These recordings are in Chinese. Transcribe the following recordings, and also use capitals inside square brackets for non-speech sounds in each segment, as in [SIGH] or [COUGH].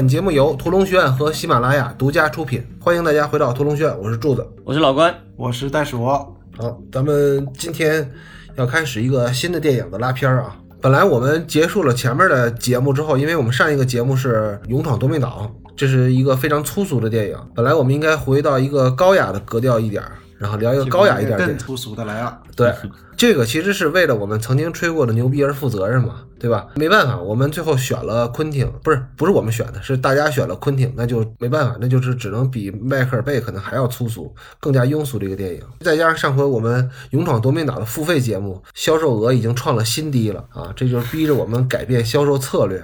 本节目由屠龙学院和喜马拉雅独家出品，欢迎大家回到屠龙学院，我是柱子。我是老关，我是袋鼠，好，咱们今天要开始一个新的电影的拉片儿啊。本来我们结束了前面的节目之后，因为我们上一个节目是《勇闯夺命岛》，这是一个非常粗俗的电影。本来我们应该回到一个高雅的格调一点儿，然后聊一个高雅一点儿的。更粗俗的来啊！对，这个其实是为了我们曾经吹过的牛逼而负责任嘛，对吧？没办法，我们最后选了昆汀，不是不是我们选的，是大家选了昆汀，那就没办法，那就是只能比迈克尔贝可能还要粗俗、更加庸俗的一个电影。再加上上回我们《勇闯夺命岛》的付费节目销售额已经创了新低了啊，这就是逼着我们改变销售策略，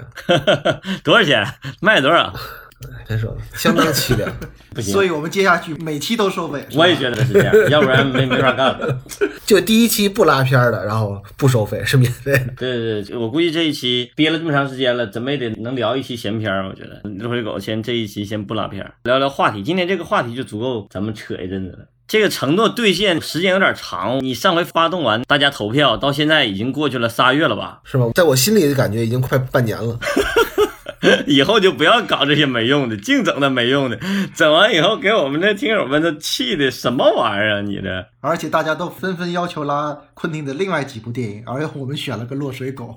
[LAUGHS] 多少钱？卖多少？真是相当凄凉。[LAUGHS] 不行，所以我们接下去每期都收费。我也觉得是这样，[LAUGHS] 要不然没没法干了。就第一期不拉片儿的，然后不收费，是免费的。[LAUGHS] 对对对，我估计这一期憋了这么长时间了，怎么也得能聊一期闲片儿。我觉得六回狗先这一期先不拉片儿，聊聊话题。今天这个话题就足够咱们扯一阵子了。这个承诺兑现时间有点长，你上回发动完大家投票，到现在已经过去了仨月了吧？是吗？在我心里的感觉已经快半年了。[LAUGHS] 以后就不要搞这些没用的，净整那没用的，整完以后给我们的听友们都气的什么玩意儿啊！你这而且大家都纷纷要求拉昆汀的另外几部电影，而我们选了个《落水狗》，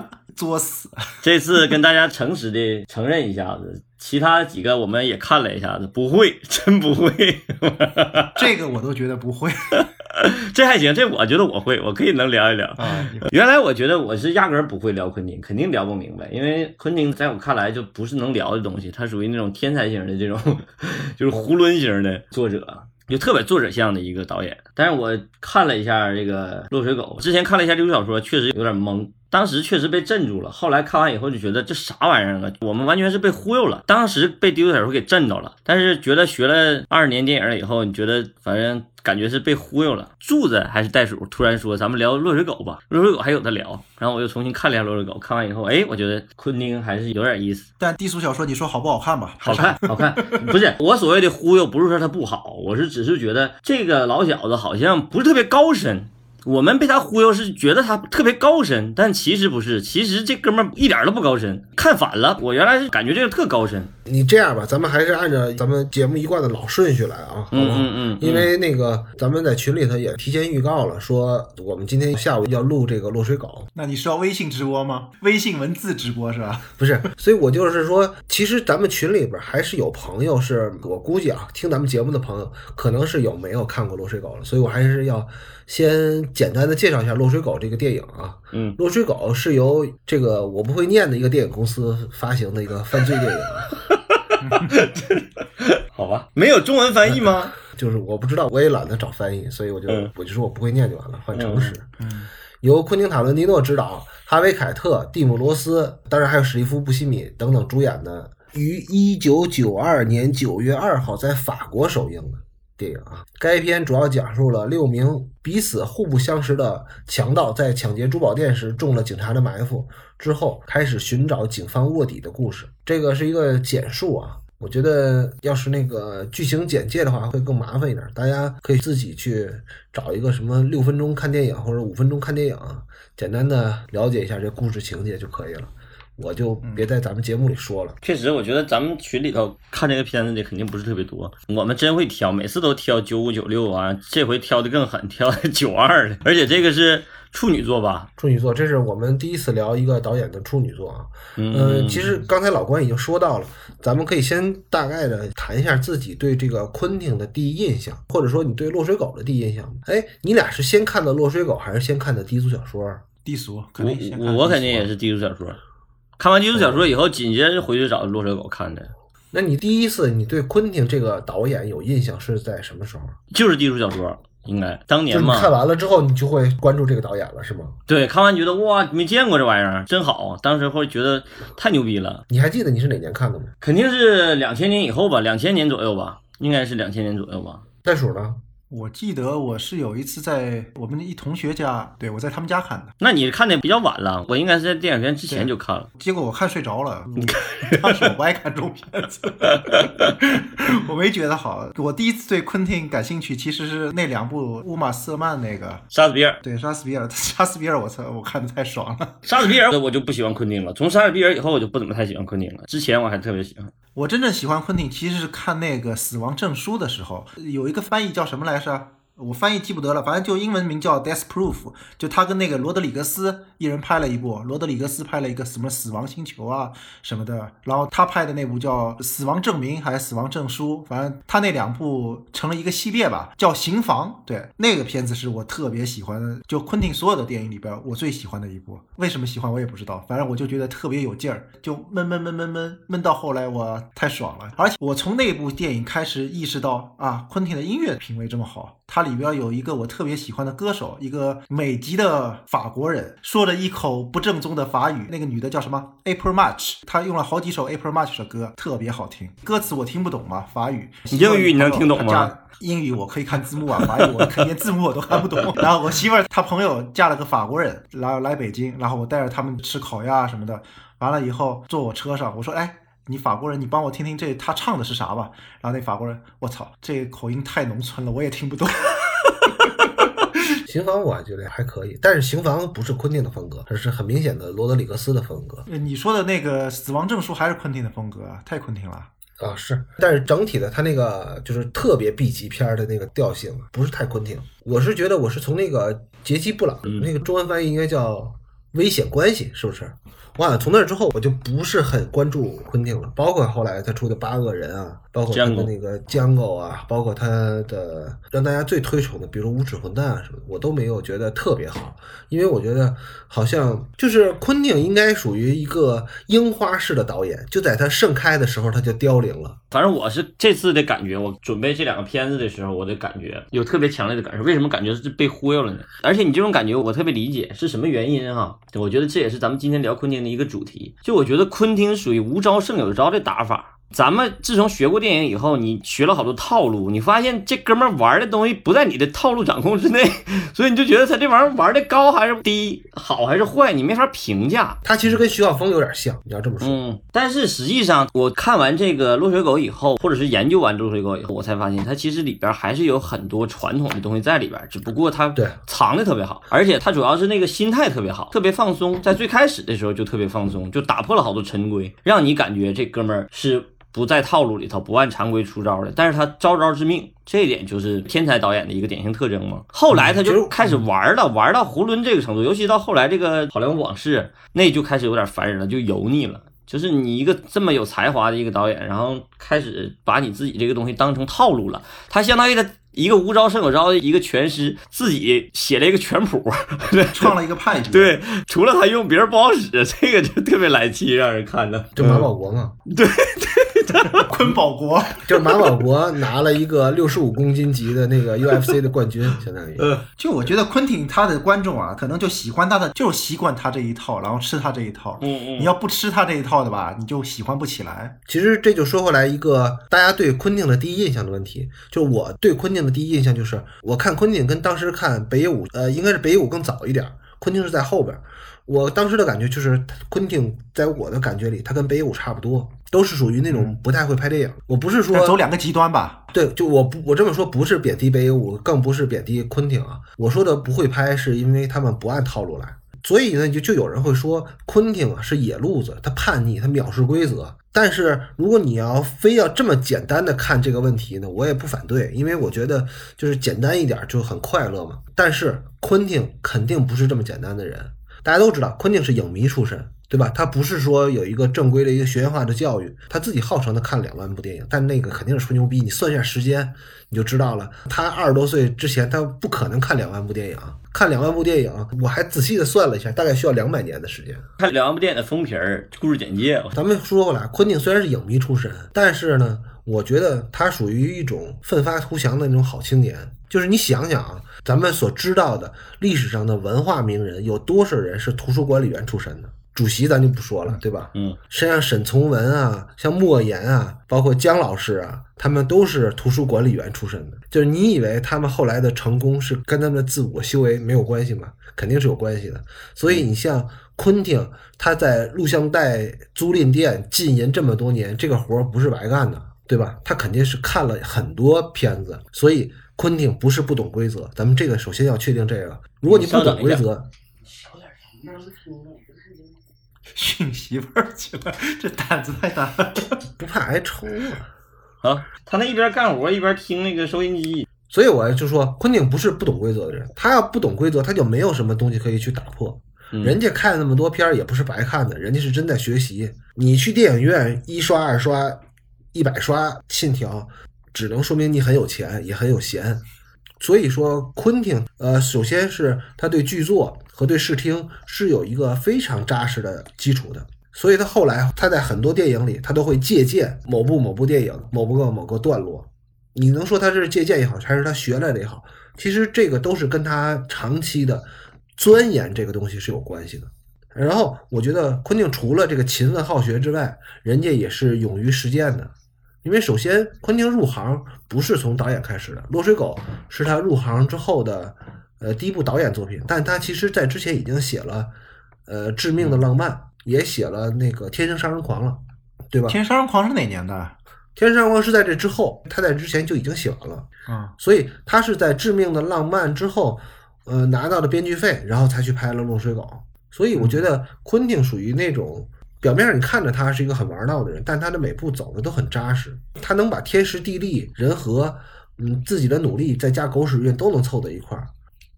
[LAUGHS] 作死。这次跟大家诚实的承认一下子，其他几个我们也看了一下子，不会，真不会。这个我都觉得不会 [LAUGHS] [LAUGHS] 这还行，这我觉得我会，我可以能聊一聊。啊！原来我觉得我是压根儿不会聊昆汀，肯定聊不明白，因为昆汀在我看来就不是能聊的东西，他属于那种天才型的这种，就是囫囵型的作者。就特别作者像的一个导演，但是我看了一下这个《落水狗》，之前看了一下这部小说，确实有点懵，当时确实被震住了。后来看完以后就觉得这啥玩意儿啊，我们完全是被忽悠了。当时被第六小说给震到了，但是觉得学了二十年电影了以后，你觉得反正感觉是被忽悠了。柱子还是袋鼠突然说咱们聊《落水狗》吧，《落水狗》还有的聊。然后我又重新看了一下《落水狗》，看完以后，哎，我觉得昆汀还是有点意思。但低俗小说你说好不好看吧？好看，[LAUGHS] 好看，不是我所谓的忽悠，不是说它不好，我是只是觉得这个老小子好像不是特别高深。我们被他忽悠是觉得他特别高深，但其实不是，其实这哥们儿一点都不高深，看反了。我原来是感觉这个特高深，你这样吧，咱们还是按照咱们节目一贯的老顺序来啊，好不好？嗯嗯嗯，因为那个咱们在群里头也提前预告了，说我们今天下午要录这个落水狗，那你是要微信直播吗？微信文字直播是吧？[LAUGHS] 不是，所以我就是说，其实咱们群里边还是有朋友是，我估计啊，听咱们节目的朋友可能是有没有看过落水狗了，所以我还是要先简单的介绍一下落水狗这个电影啊。嗯，落水狗是由这个我不会念的一个电影公司发行的一个犯罪电影啊。[LAUGHS] 好吧，没有中文翻译吗？[LAUGHS] 就是我不知道，我也懒得找翻译，所以我就、嗯我就说我不会念就完了，换诚实。由昆汀塔伦蒂诺执导，哈维凯特、蒂姆罗斯，当然还有史蒂夫布西米等等主演的，于一九九二年九月二号在法国首映的电影啊。该片主要讲述了六名彼此互不相识的强盗在抢劫珠宝店时中了警察的埋伏，之后开始寻找警方卧底的故事。这个是一个简述啊。我觉得要是那个剧情简介的话，会更麻烦一点。大家可以自己去找一个什么六分钟看电影或者五分钟看电影，简单的了解一下这故事情节就可以了。我就别在咱们节目里说了。确实，我觉得咱们群里头看这个片子的肯定不是特别多。我们真会挑，每次都挑九五九六啊，这回挑的更狠，挑九二的，而且这个是处女座吧？处女座，这是我们第一次聊一个导演的处女座啊。嗯嗯，其实刚才老关已经说到了，咱们可以先大概的谈一下自己对这个昆汀的第一印象，或者说你对落水狗的第一印象。哎，你俩是先看的落水狗，还是先看的低俗小说？低俗，肯我定先看我肯定也是低俗小说，看完低俗小说以后，紧接着回去找落水狗看的，那你第一次你对昆汀这个导演有印象是在什么时候？就是低俗小说，应该当年嘛。看完了之后，你就会关注这个导演了，是吗？对，看完觉得哇，没见过这玩意儿，真好。当时会觉得太牛逼了，你还记得你是哪年看的吗？肯定是两千年以后吧，两千年左右吧，应该是两千年左右吧。袋鼠呢？我记得我是有一次在我们的一同学家，对我在他们家看的，那你看的比较晚了，我应该是在电影院之前就看了。结果我看睡着了。当时我不爱看这种片子，[LAUGHS] 我没觉得好。我第一次对昆汀感兴趣，其实是那两部乌玛瑟曼那个杀死比尔，对杀死比尔，杀死比尔，我操，我看的太爽了。杀死比尔我就不喜欢昆汀了，从杀死比尔以后我就不怎么太喜欢昆汀了。之前我还特别喜欢。我真正喜欢昆汀，其实是看那个《死亡证书》的时候，有一个翻译叫什么来着？我翻译记不得了，反正就英文名叫《Death Proof》，就他跟那个罗德里格斯一人拍了一部，罗德里格斯拍了一个什么《死亡星球》啊什么的，然后他拍的那部叫《死亡证明》还是《死亡证书》，反正他那两部成了一个系列吧，叫《刑房》。对，那个片子是我特别喜欢的，就昆汀所有的电影里边我最喜欢的一部。为什么喜欢我也不知道，反正我就觉得特别有劲儿，就闷闷闷闷闷闷到后来我太爽了，而且我从那部电影开始意识到啊，昆汀的音乐品味这么好。它里边有一个我特别喜欢的歌手，一个美籍的法国人，说着一口不正宗的法语。那个女的叫什么？April March。她用了好几首 April March 的歌，特别好听。歌词我听不懂嘛，法语。英语你能听懂吗？英语我可以看字幕啊，法语我连字幕我都看不懂。[LAUGHS] 然后我媳妇儿她朋友嫁了个法国人，来来北京，然后我带着他们吃烤鸭什么的。完了以后坐我车上，我说哎。你法国人，你帮我听听这他唱的是啥吧？然后那法国人，我操，这口音太农村了，我也听不懂。刑房我觉得还可以，但是刑房不是昆汀的风格，而是很明显的罗德里格斯的风格。你说的那个死亡证书还是昆汀的风格，太昆汀了啊！是，但是整体的他那个就是特别 B 级片的那个调性，不是太昆汀。我是觉得我是从那个杰基布朗那个中文翻译应该叫危险关系，是不是？哇从那之后，我就不是很关注昆汀了，包括后来他出的《八恶人》啊，包括他的那个《江狗》啊，包括他的让大家最推崇的，比如《无耻混蛋》啊什么，我都没有觉得特别好，因为我觉得好像就是昆汀应该属于一个樱花式的导演，就在他盛开的时候他就凋零了。反正我是这次的感觉，我准备这两个片子的时候，我的感觉有特别强烈的感受。为什么感觉是被忽悠了呢？而且你这种感觉我特别理解，是什么原因哈？我觉得这也是咱们今天聊昆汀。的一个主题，就我觉得昆汀属于无招胜有招的打法。咱们自从学过电影以后，你学了好多套路，你发现这哥们玩的东西不在你的套路掌控之内，[LAUGHS] 所以你就觉得他这玩意儿玩的高还是低，好还是坏，你没法评价。他其实跟徐晓峰有点像，你要这么说。嗯，但是实际上我看完这个落水狗以后，或者是研究完落水狗以后，我才发现他其实里边还是有很多传统的东西在里边，只不过他对藏的特别好，而且他主要是那个心态特别好，特别放松，在最开始的时候就特别放松，就打破了好多陈规，让你感觉这哥们儿是。不在套路里头，不按常规出招的，但是他招招致命，这一点就是天才导演的一个典型特征嘛。后来他就开始玩了，玩到囫囵这个程度，尤其到后来这个《好莱坞往事》，那就开始有点烦人了，就油腻了。就是你一个这么有才华的一个导演，然后开始把你自己这个东西当成套路了，他相当于他。一个无招胜有招的一个拳师，自己写了一个拳谱，对，创了一个派局。对，除了他用，别人不好使，这个就特别来气，让人看着。就马保国嘛。对对，坤保国，就是马保国拿了一个六十五公斤级的那个 UFC 的冠军，相当于。就我觉得昆汀他的观众啊，可能就喜欢他的，就习惯他这一套，然后吃他这一套。嗯嗯。你要不吃他这一套的吧，你就喜欢不起来。其实这就说回来一个大家对昆汀的第一印象的问题，就是我对昆汀。的第一印象就是，我看昆汀跟当时看北野武，呃，应该是北野武更早一点，昆汀是在后边。我当时的感觉就是，昆汀在我的感觉里，他跟北野武差不多，都是属于那种不太会拍电影。我不是说走两个极端吧？对，就我不我这么说不是贬低北野武，更不是贬低昆汀啊。我说的不会拍，是因为他们不按套路来。所以呢，就就有人会说昆汀啊是野路子，他叛逆，他藐视规则。但是如果你要非要这么简单的看这个问题呢，我也不反对，因为我觉得就是简单一点就很快乐嘛。但是昆汀肯定不是这么简单的人，大家都知道，昆汀是影迷出身，对吧？他不是说有一个正规的一个学院化的教育，他自己号称他看两万部电影，但那个肯定是吹牛逼。你算一下时间，你就知道了。他二十多岁之前，他不可能看两万部电影。看两万部电影，我还仔细的算了一下，大概需要两百年的时间。看两万部电影的封皮儿、故事简介。咱们说回来，昆汀虽然是影迷出身，但是呢，我觉得他属于一种奋发图强的那种好青年。就是你想想啊，咱们所知道的历史上的文化名人，有多少人是图书管理员出身的？主席咱就不说了，对吧？嗯，像沈从文啊，像莫言啊，包括姜老师啊，他们都是图书管理员出身的。就是你以为他们后来的成功是跟他们的自我修为没有关系吗？肯定是有关系的。所以你像昆汀，他在录像带租赁店禁淫这么多年，这个活儿不是白干的，对吧？他肯定是看了很多片子，所以昆汀不是不懂规则。咱们这个首先要确定这个。如果你不懂规则，[LAUGHS] 训媳妇儿去了，这胆子太大了，不怕挨抽啊！啊，他那一边干活一边听那个收音机，所以我就说，昆汀不是不懂规则的人，他要不懂规则，他就没有什么东西可以去打破。人家看那么多片儿也不是白看的，人家是真在学习。你去电影院一刷、二刷、一百刷《信条》，只能说明你很有钱，也很有闲。所以说，昆汀，呃，首先是他对剧作和对视听是有一个非常扎实的基础的。所以他后来他在很多电影里，他都会借鉴某部某部电影某个某个段落。你能说他是借鉴也好，还是他学来的也好，其实这个都是跟他长期的。钻研这个东西是有关系的，然后我觉得昆汀除了这个勤奋好学之外，人家也是勇于实践的。因为首先，昆汀入行不是从导演开始的，《落水狗》是他入行之后的呃第一部导演作品，但他其实在之前已经写了呃《致命的浪漫》，也写了那个《天生杀人狂》了，对吧？《天生杀人狂》是哪年的？《天生杀人狂》是在这之后，他在之前就已经写完了。啊，所以他是在《致命的浪漫》之后。呃，拿到了编剧费，然后才去拍了《落水狗》，所以我觉得昆汀属于那种表面上你看着他是一个很玩闹的人，但他的每步走的都很扎实，他能把天时地利人和，嗯，自己的努力再加狗屎运都能凑在一块儿。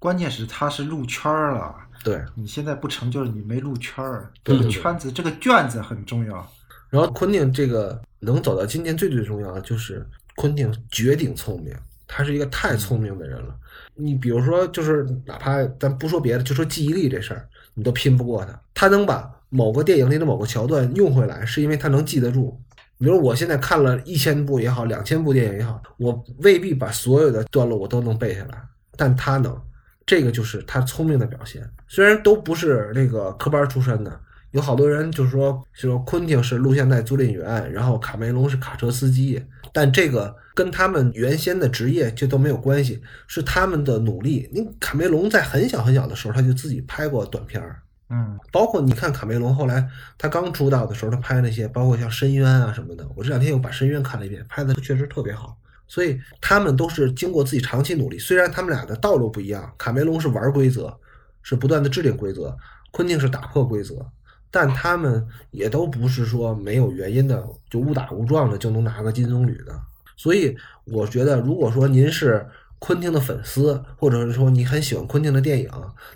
关键是他是入圈儿了，对你现在不成就是你没入圈儿，这个圈子这个卷子很重要。然后昆汀这个能走到今天最最重要的就是昆汀绝顶聪明，他是一个太聪明的人了。你比如说，就是哪怕咱不说别的，就说记忆力这事儿，你都拼不过他。他能把某个电影里的某个桥段用回来，是因为他能记得住。比如我现在看了一千部也好，两千部电影也好，我未必把所有的段落我都能背下来，但他能，这个就是他聪明的表现。虽然都不是那个科班出身的，有好多人就是说，说昆汀是录像带租赁员，然后卡梅隆是卡车司机，但这个。跟他们原先的职业就都没有关系，是他们的努力。你卡梅隆在很小很小的时候，他就自己拍过短片儿，嗯，包括你看卡梅隆后来他刚出道的时候，他拍那些，包括像《深渊》啊什么的。我这两天又把《深渊》看了一遍，拍的确实特别好。所以他们都是经过自己长期努力，虽然他们俩的道路不一样，卡梅隆是玩规则，是不断的制定规则，昆汀是打破规则，但他们也都不是说没有原因的，就误打误撞的就能拿个金棕榈的。所以我觉得，如果说您是昆汀的粉丝，或者是说你很喜欢昆汀的电影，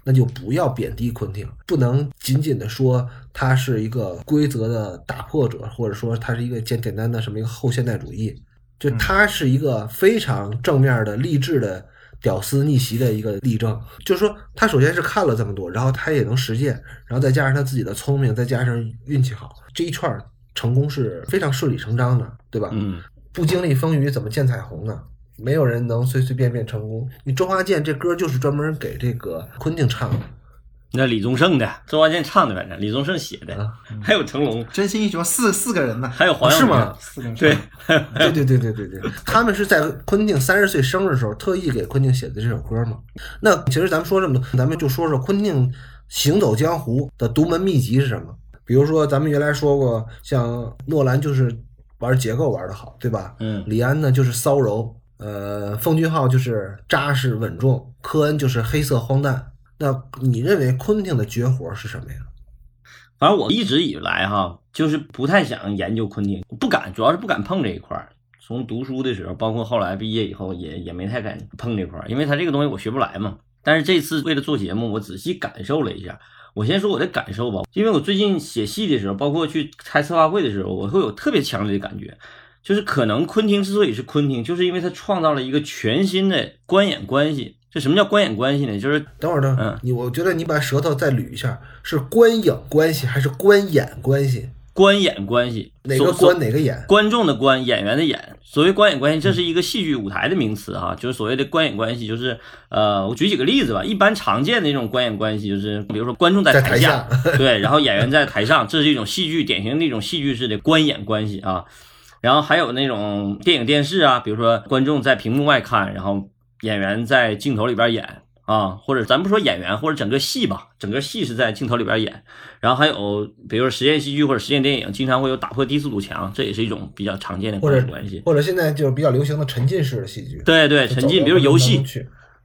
那就不要贬低昆汀，不能仅仅的说他是一个规则的打破者，或者说他是一个简简单的什么一个后现代主义，就他是一个非常正面的励志的屌丝逆袭的一个例证。就是说，他首先是看了这么多，然后他也能实践，然后再加上他自己的聪明，再加上运气好，这一串成功是非常顺理成章的，对吧？嗯。不经历风雨怎么见彩虹呢？没有人能随随便便成功。你周华健这歌就是专门给这个昆汀唱的，那李宗盛的，周华健唱的，反正李宗盛写的，还有成龙，真心英雄四四个人呢，还有黄是吗？四个人，[LAUGHS] 对，对对对对对对，他们是在昆汀三十岁生日的时候特意给昆汀写的这首歌嘛。那其实咱们说这么多，咱们就说说昆汀行走江湖的独门秘籍是什么？比如说咱们原来说过，像诺兰就是。玩结构玩得好，对吧？嗯，李安呢就是骚柔，呃，奉俊昊就是扎实稳重，科恩就是黑色荒诞。那你认为昆汀的绝活是什么呀？反正我一直以来哈，就是不太想研究昆汀，不敢，主要是不敢碰这一块儿。从读书的时候，包括后来毕业以后，也也没太敢碰这块儿，因为他这个东西我学不来嘛。但是这次为了做节目，我仔细感受了一下。我先说我的感受吧，因为我最近写戏的时候，包括去开策划会的时候，我会有特别强烈的感觉，就是可能昆汀之所以是昆汀，就是因为他创造了一个全新的观演关系。这什么叫观演关系呢？就是等会儿，等会儿，你我觉得你把舌头再捋一下，是观影关系还是观演关系？观演关系，哪个观哪个演？观众的观，演员的演。所谓观演关系，这是一个戏剧舞台的名词哈，就是所谓的观演关系，就是呃，我举几个例子吧。一般常见的那种观演关系，就是比如说观众在台下，对，[LAUGHS] 然后演员在台上，这是一种戏剧典型的一种戏剧式的观演关系啊。然后还有那种电影电视啊，比如说观众在屏幕外看，然后演员在镜头里边演。啊，或者咱不说演员，或者整个戏吧，整个戏是在镜头里边演，然后还有比如说实验戏剧或者实验电影，经常会有打破低速堵墙，这也是一种比较常见的关系关系。或者现在就是比较流行的沉浸式的戏剧。对对，沉浸，比如游戏，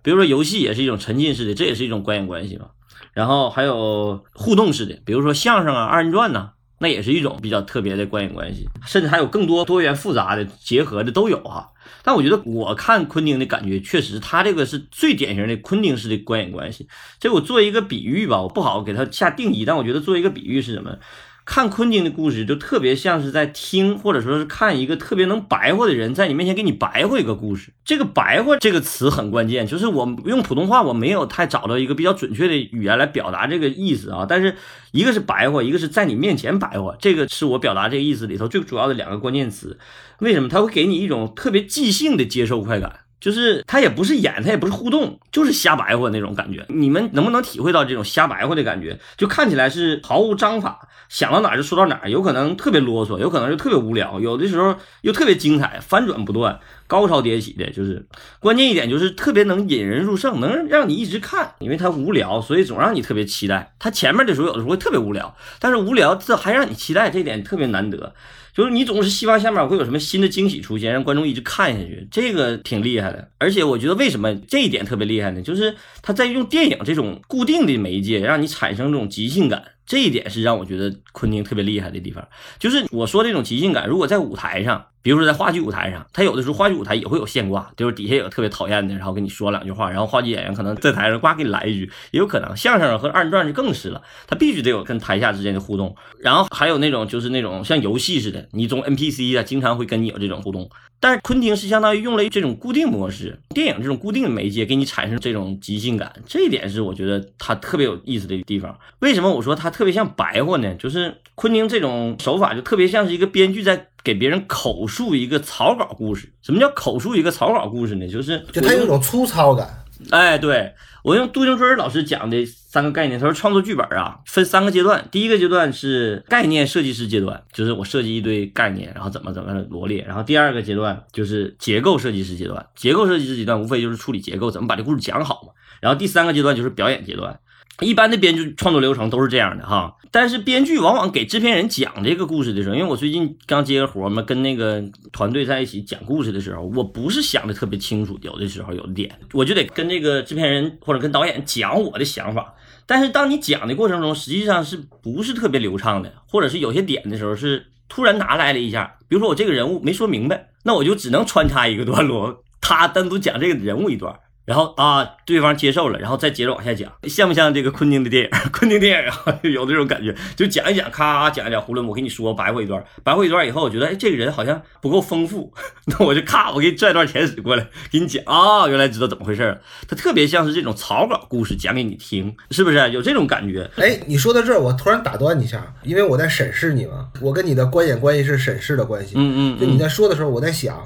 比如说游戏也是一种沉浸式的，这也是一种观影关系嘛。然后还有互动式的，比如说相声啊、二人转呐，那也是一种比较特别的观影关系，甚至还有更多多元复杂的结合的都有哈。但我觉得我看昆汀的感觉，确实他这个是最典型的昆汀式的观影关系。这我做一个比喻吧，我不好给他下定义，但我觉得做一个比喻是什么？看昆汀的故事，就特别像是在听，或者说是看一个特别能白话的人在你面前给你白话一个故事。这个“白话”这个词很关键，就是我用普通话我没有太找到一个比较准确的语言来表达这个意思啊。但是一个是白话，一个是在你面前白话，这个是我表达这个意思里头最主要的两个关键词。为什么？他会给你一种特别即兴的接受快感。就是他也不是演，他也不是互动，就是瞎白话那种感觉。你们能不能体会到这种瞎白话的感觉？就看起来是毫无章法，想到哪儿就说到哪儿，有可能特别啰嗦，有可能就特别无聊，有的时候又特别精彩，翻转不断，高潮迭起的。就是关键一点就是特别能引人入胜，能让你一直看，因为它无聊，所以总让你特别期待。它前面的时候有的时候会特别无聊，但是无聊这还让你期待，这点特别难得。就是你总是希望下面会有什么新的惊喜出现，让观众一直看下去，这个挺厉害的。而且我觉得为什么这一点特别厉害呢？就是他在用电影这种固定的媒介，让你产生这种即兴感。这一点是让我觉得昆汀特别厉害的地方，就是我说这种即兴感，如果在舞台上，比如说在话剧舞台上，他有的时候话剧舞台也会有现挂，就是底下有特别讨厌的，然后跟你说两句话，然后话剧演员可能在台上呱给你来一句，也有可能。相声和二人转就更是了，他必须得有跟台下之间的互动，然后还有那种就是那种像游戏似的，你中 NPC 啊，经常会跟你有这种互动。但是昆汀是相当于用了这种固定模式，电影这种固定的媒介给你产生这种即兴感，这一点是我觉得他特别有意思的地方。为什么我说他特别像白话呢？就是昆汀这种手法就特别像是一个编剧在给别人口述一个草稿故事。什么叫口述一个草稿故事呢？就是就它有种粗糙感。哎，对我用杜静春老师讲的三个概念，他说创作剧本啊分三个阶段，第一个阶段是概念设计师阶段，就是我设计一堆概念，然后怎么怎么罗列，然后第二个阶段就是结构设计师阶段，结构设计师阶段无非就是处理结构，怎么把这故事讲好嘛，然后第三个阶段就是表演阶段。一般的编剧创作流程都是这样的哈，但是编剧往往给制片人讲这个故事的时候，因为我最近刚接个活嘛，跟那个团队在一起讲故事的时候，我不是想的特别清楚，有的时候有的点，我就得跟这个制片人或者跟导演讲我的想法。但是当你讲的过程中，实际上是不是特别流畅的，或者是有些点的时候是突然拿来了一下，比如说我这个人物没说明白，那我就只能穿插一个段落，他单独讲这个人物一段。然后啊，对方接受了，然后再接着往下讲，像不像这个昆汀的电影？[LAUGHS] 昆汀电影啊，有这种感觉，就讲一讲，咔讲一讲，囫囵，我跟你说白话一段，白话一段以后，我觉得哎，这个人好像不够丰富，[LAUGHS] 那我就咔，我给你拽段前史过来，给你讲啊，原来知道怎么回事了。他特别像是这种草稿故事讲给你听，是不是有这种感觉？哎，你说到这儿，我突然打断你一下，因为我在审视你嘛，我跟你的观演关系是审视的关系。嗯嗯，就你在说的时候，我在想，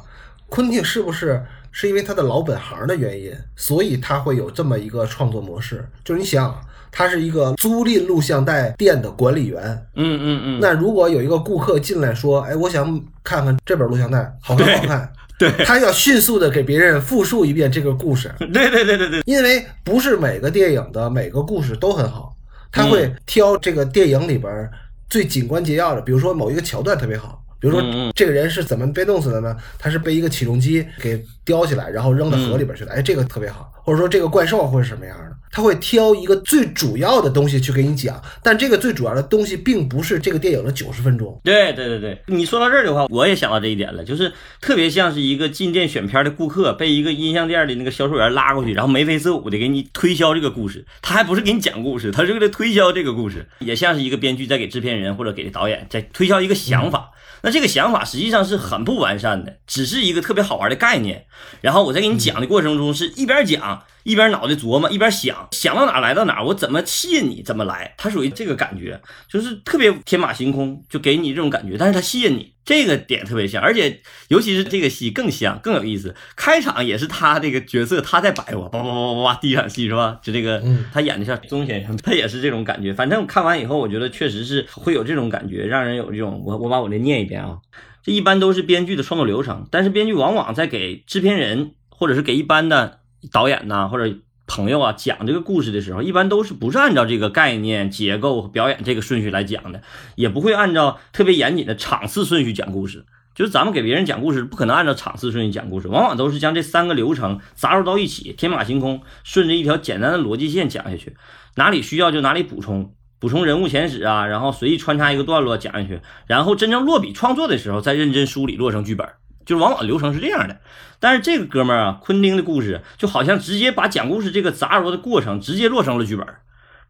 昆汀是不是？是因为他的老本行的原因，所以他会有这么一个创作模式。就是你想，他是一个租赁录像带店的管理员，嗯嗯嗯。那如果有一个顾客进来说：“哎，我想看看这本录像带，好看好看。”对，他要迅速的给别人复述一遍这个故事。对对对对对。因为不是每个电影的每个故事都很好，他会挑这个电影里边最紧关节要的，比如说某一个桥段特别好。比如说，这个人是怎么被弄死的呢？他是被一个起重机给叼起来，然后扔到河里边去了。哎，这个特别好。或者说，这个怪兽会是什么样的？他会挑一个最主要的东西去给你讲，但这个最主要的东西并不是这个电影的九十分钟。对对对对，你说到这儿的话，我也想到这一点了，就是特别像是一个进店选片的顾客被一个音像店的那个销售员拉过去，然后眉飞色舞的给你推销这个故事。他还不是给你讲故事，他是为了推销这个故事，也像是一个编剧在给制片人或者给导演在推销一个想法。那这个想法实际上是很不完善的，只是一个特别好玩的概念。然后我在给你讲的过程中，是一边讲一边脑袋琢磨，一边想，想到哪来到哪，我怎么吸引你，怎么来，他属于这个感觉，就是特别天马行空，就给你这种感觉，但是他吸引你，这个点特别像，而且尤其是这个戏更像，更有意思。开场也是他这个角色他在摆我，叭叭叭叭叭，第一场戏是吧？就这个，他演的像钟先生，他也是这种感觉。反正看完以后，我觉得确实是会有这种感觉，让人有这种，我我把我这念一遍啊。这一般都是编剧的创作流程，但是编剧往往在给制片人或者是给一般的导演呐或者朋友啊讲这个故事的时候，一般都是不是按照这个概念、结构、表演这个顺序来讲的，也不会按照特别严谨的场次顺序讲故事。就是咱们给别人讲故事，不可能按照场次顺序讲故事，往往都是将这三个流程杂糅到一起，天马行空，顺着一条简单的逻辑线讲下去，哪里需要就哪里补充。补充人物前史啊，然后随意穿插一个段落讲下去，然后真正落笔创作的时候再认真梳理落成剧本，就是往往流程是这样的。但是这个哥们儿啊，昆汀的故事就好像直接把讲故事这个杂糅的过程直接落成了剧本，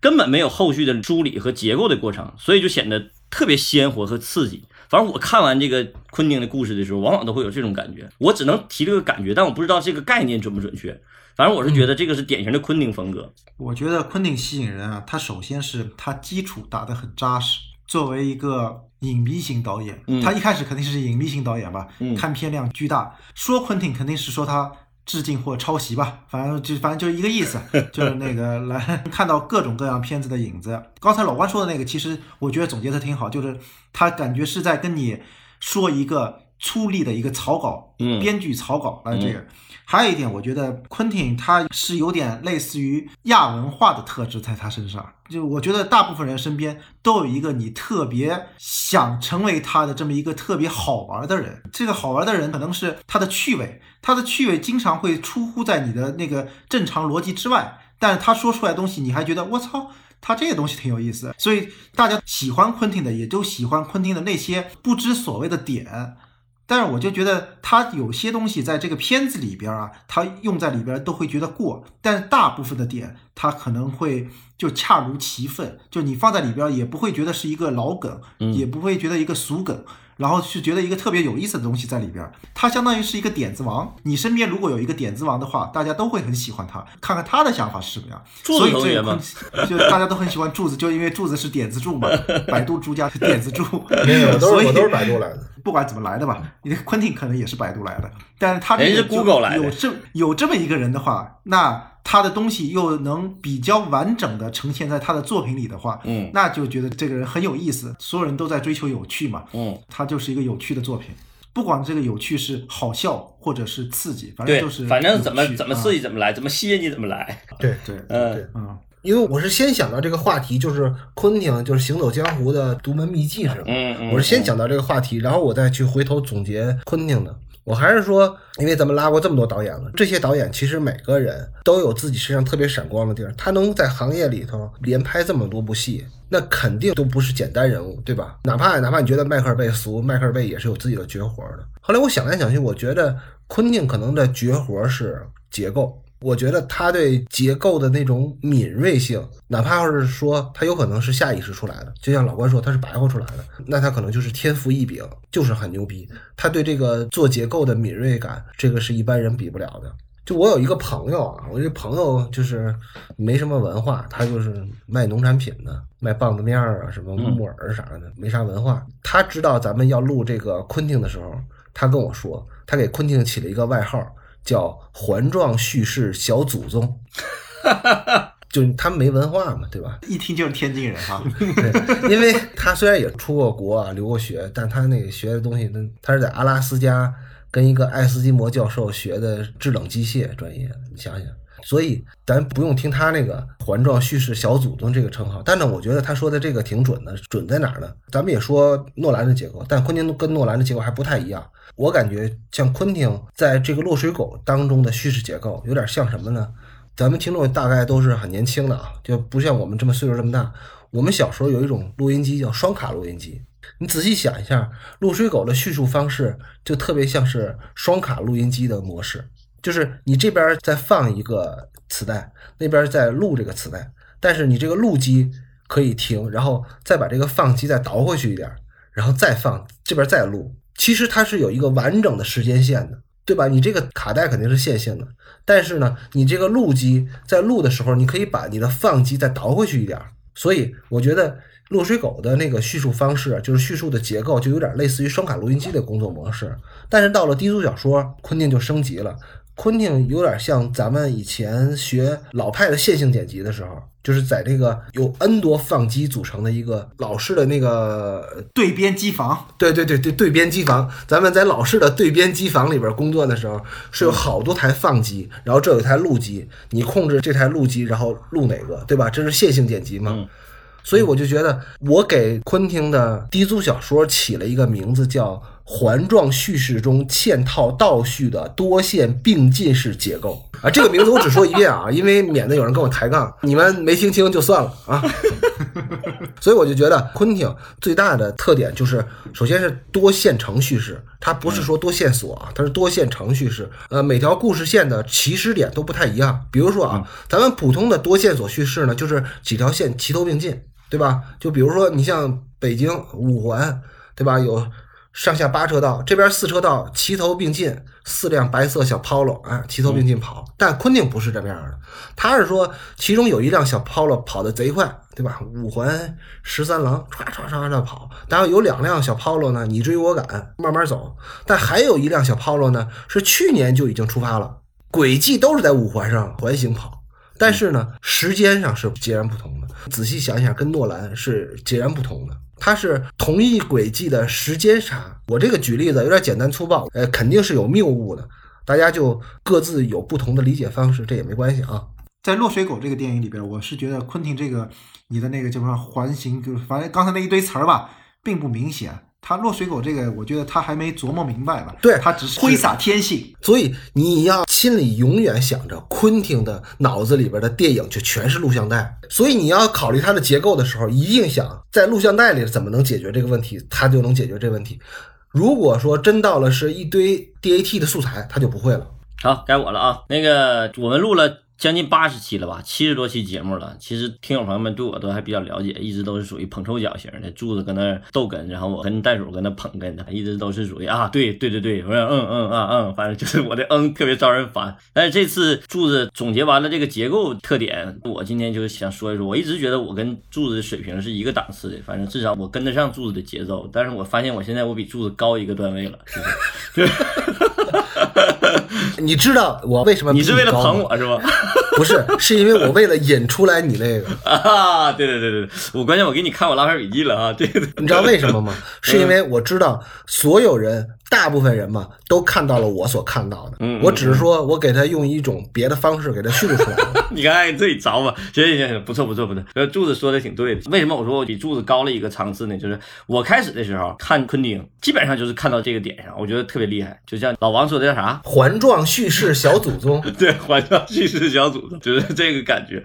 根本没有后续的梳理和结构的过程，所以就显得特别鲜活和刺激。反正我看完这个昆汀的故事的时候，往往都会有这种感觉。我只能提这个感觉，但我不知道这个概念准不准确。反正我是觉得这个是典型的昆汀风格。我觉得昆汀吸引人啊，他首先是他基础打得很扎实。作为一个隐秘型导演，他一开始肯定是隐秘型导演吧，看片量巨大。说昆汀肯定是说他致敬或抄袭吧，反正就反正就一个意思，[LAUGHS] 就是那个来 [LAUGHS] 看到各种各样片子的影子。刚才老关说的那个，其实我觉得总结的挺好，就是他感觉是在跟你说一个粗粝的一个草稿，编剧草稿来这个。还有一点，我觉得昆汀他是有点类似于亚文化的特质在他身上。就我觉得大部分人身边都有一个你特别想成为他的这么一个特别好玩的人。这个好玩的人可能是他的趣味，他的趣味经常会出乎在你的那个正常逻辑之外。但是他说出来东西，你还觉得我操，他这些东西挺有意思。所以大家喜欢昆汀的，也就喜欢昆汀的那些不知所谓的点。但是我就觉得他有些东西在这个片子里边啊，他用在里边都会觉得过，但是大部分的点他可能会就恰如其分，就你放在里边也不会觉得是一个老梗，也不会觉得一个俗梗。然后是觉得一个特别有意思的东西在里边，他相当于是一个点子王。你身边如果有一个点子王的话，大家都会很喜欢他，看看他的想法是什么样。柱子同学嘛，就大家都很喜欢柱子，就因为柱子是点子柱嘛。[LAUGHS] 百度朱家是点子柱，[LAUGHS] 所以都是百度来的。不管怎么来的吧，你昆汀可能也是百度来的，但是他这个 Google 来的。有这有这么一个人的话，那。他的东西又能比较完整的呈现在他的作品里的话，嗯，那就觉得这个人很有意思。所有人都在追求有趣嘛，嗯，他就是一个有趣的作品。不管这个有趣是好笑或者是刺激，反正就是反正怎么怎么刺激怎么来，怎么吸引你怎么来。对对，嗯嗯，因为我是先想到这个话题，就是昆汀就是行走江湖的独门秘籍是吧？嗯嗯，我是先讲到这个话题，然后我再去回头总结昆汀的。我还是说，因为咱们拉过这么多导演了，这些导演其实每个人都有自己身上特别闪光的地儿。他能在行业里头连拍这么多部戏，那肯定都不是简单人物，对吧？哪怕哪怕你觉得迈克尔贝俗，迈克尔贝也是有自己的绝活的。后来我想来想去，我觉得昆汀可能的绝活是结构。我觉得他对结构的那种敏锐性，哪怕要是说他有可能是下意识出来的，就像老关说他是白话出来的，那他可能就是天赋异禀，就是很牛逼。他对这个做结构的敏锐感，这个是一般人比不了的。就我有一个朋友啊，我这朋友就是没什么文化，他就是卖农产品的，卖棒子面儿啊，什么木耳啥的，没啥文化。他知道咱们要录这个昆汀的时候，他跟我说，他给昆汀起了一个外号。叫环状叙事小祖宗，[LAUGHS] 就他们没文化嘛，对吧？一听就是天津人哈。[LAUGHS] 对，因为他虽然也出过国啊，留过学，但他那个学的东西，他他是在阿拉斯加跟一个爱斯基摩教授学的制冷机械专业，你想想。所以咱不用听他那个环状叙事小祖宗这个称号，但呢，我觉得他说的这个挺准的。准在哪儿呢？咱们也说诺兰的结构，但昆汀跟诺兰的结构还不太一样。我感觉像昆汀在这个《落水狗》当中的叙事结构，有点像什么呢？咱们听众大概都是很年轻的啊，就不像我们这么岁数这么大。我们小时候有一种录音机叫双卡录音机，你仔细想一下，《落水狗》的叙述方式就特别像是双卡录音机的模式。就是你这边在放一个磁带，那边在录这个磁带，但是你这个录机可以停，然后再把这个放机再倒回去一点，然后再放这边再录。其实它是有一个完整的时间线的，对吧？你这个卡带肯定是线性的，但是呢，你这个录机在录的时候，你可以把你的放机再倒回去一点。所以我觉得落水狗的那个叙述方式，就是叙述的结构，就有点类似于双卡录音机的工作模式。但是到了低俗小说，昆汀就升级了。昆汀有点像咱们以前学老派的线性剪辑的时候，就是在这个有 N 多放机组成的一个老式的那个对边机房。对对对对，对边机房。咱们在老式的对边机房里边工作的时候，是有好多台放机，然后这有一台录机，你控制这台录机，然后录哪个，对吧？这是线性剪辑嘛。所以我就觉得，我给昆汀的低俗小说起了一个名字叫。环状叙事中嵌套倒叙的多线并进式结构啊，这个名字我只说一遍啊，[LAUGHS] 因为免得有人跟我抬杠，你们没听清就算了啊。[LAUGHS] 所以我就觉得昆汀最大的特点就是，首先是多线程叙事，它不是说多线索啊，它是多线程叙事。呃，每条故事线的起始点都不太一样。比如说啊，咱们普通的多线索叙事呢，就是几条线齐头并进，对吧？就比如说你像北京五环，对吧？有。上下八车道，这边四车道齐头并进，四辆白色小 Polo 啊，齐头并进跑。但昆汀不是这样的，他是说其中有一辆小 Polo 跑得贼快，对吧？五环十三郎唰唰唰的跑，然后有两辆小 Polo 呢，你追我赶，慢慢走。但还有一辆小 Polo 呢，是去年就已经出发了，轨迹都是在五环上环形跑，但是呢，时间上是截然不同的。仔细想想，跟诺兰是截然不同的。它是同一轨迹的时间差，我这个举例子有点简单粗暴，呃，肯定是有谬误的，大家就各自有不同的理解方式，这也没关系啊。在《落水狗》这个电影里边，我是觉得昆汀这个你的那个叫什么环形，就是反正刚才那一堆词儿吧，并不明显。他落水狗这个，我觉得他还没琢磨明白吧？对他只是挥洒天性，所以你要心里永远想着昆汀的脑子里边的电影就全是录像带，所以你要考虑它的结构的时候，一定想在录像带里怎么能解决这个问题，他就能解决这个问题。如果说真到了是一堆 DAT 的素材，他就不会了。好，该我了啊，那个我们录了。将近八十期了吧，七十多期节目了。其实听友朋友们对我都还比较了解，一直都是属于捧臭脚型的。柱子搁那逗哏，然后我跟袋鼠搁那捧哏的，一直都是属于啊，对对对对，我说嗯嗯啊嗯，反正就是我的嗯特别招人烦。但是这次柱子总结完了这个结构特点，我今天就是想说一说，我一直觉得我跟柱子的水平是一个档次的，反正至少我跟得上柱子的节奏。但是我发现我现在我比柱子高一个段位了，就是。[LAUGHS] [LAUGHS] 你知道我为什么？你是为了捧我是吗？[LAUGHS] 不是，是因为我为了引出来你那个 [LAUGHS] 啊！对对对对，我关键我给你看我拉片笔记了啊！对，你知道为什么吗？是因为我知道所有人。大部分人嘛，都看到了我所看到的。嗯，我只是说，我给他用一种别的方式给他叙述出来。[LAUGHS] 你看你自己找吧。行行行，不错不错不错。呃，柱子说的挺对的。为什么我说我比柱子高了一个层次呢？就是我开始的时候看昆汀，基本上就是看到这个点上，我觉得特别厉害。就像老王说的叫啥？环状叙事小祖宗。对，[LAUGHS] 环状叙事小祖宗，就是这个感觉。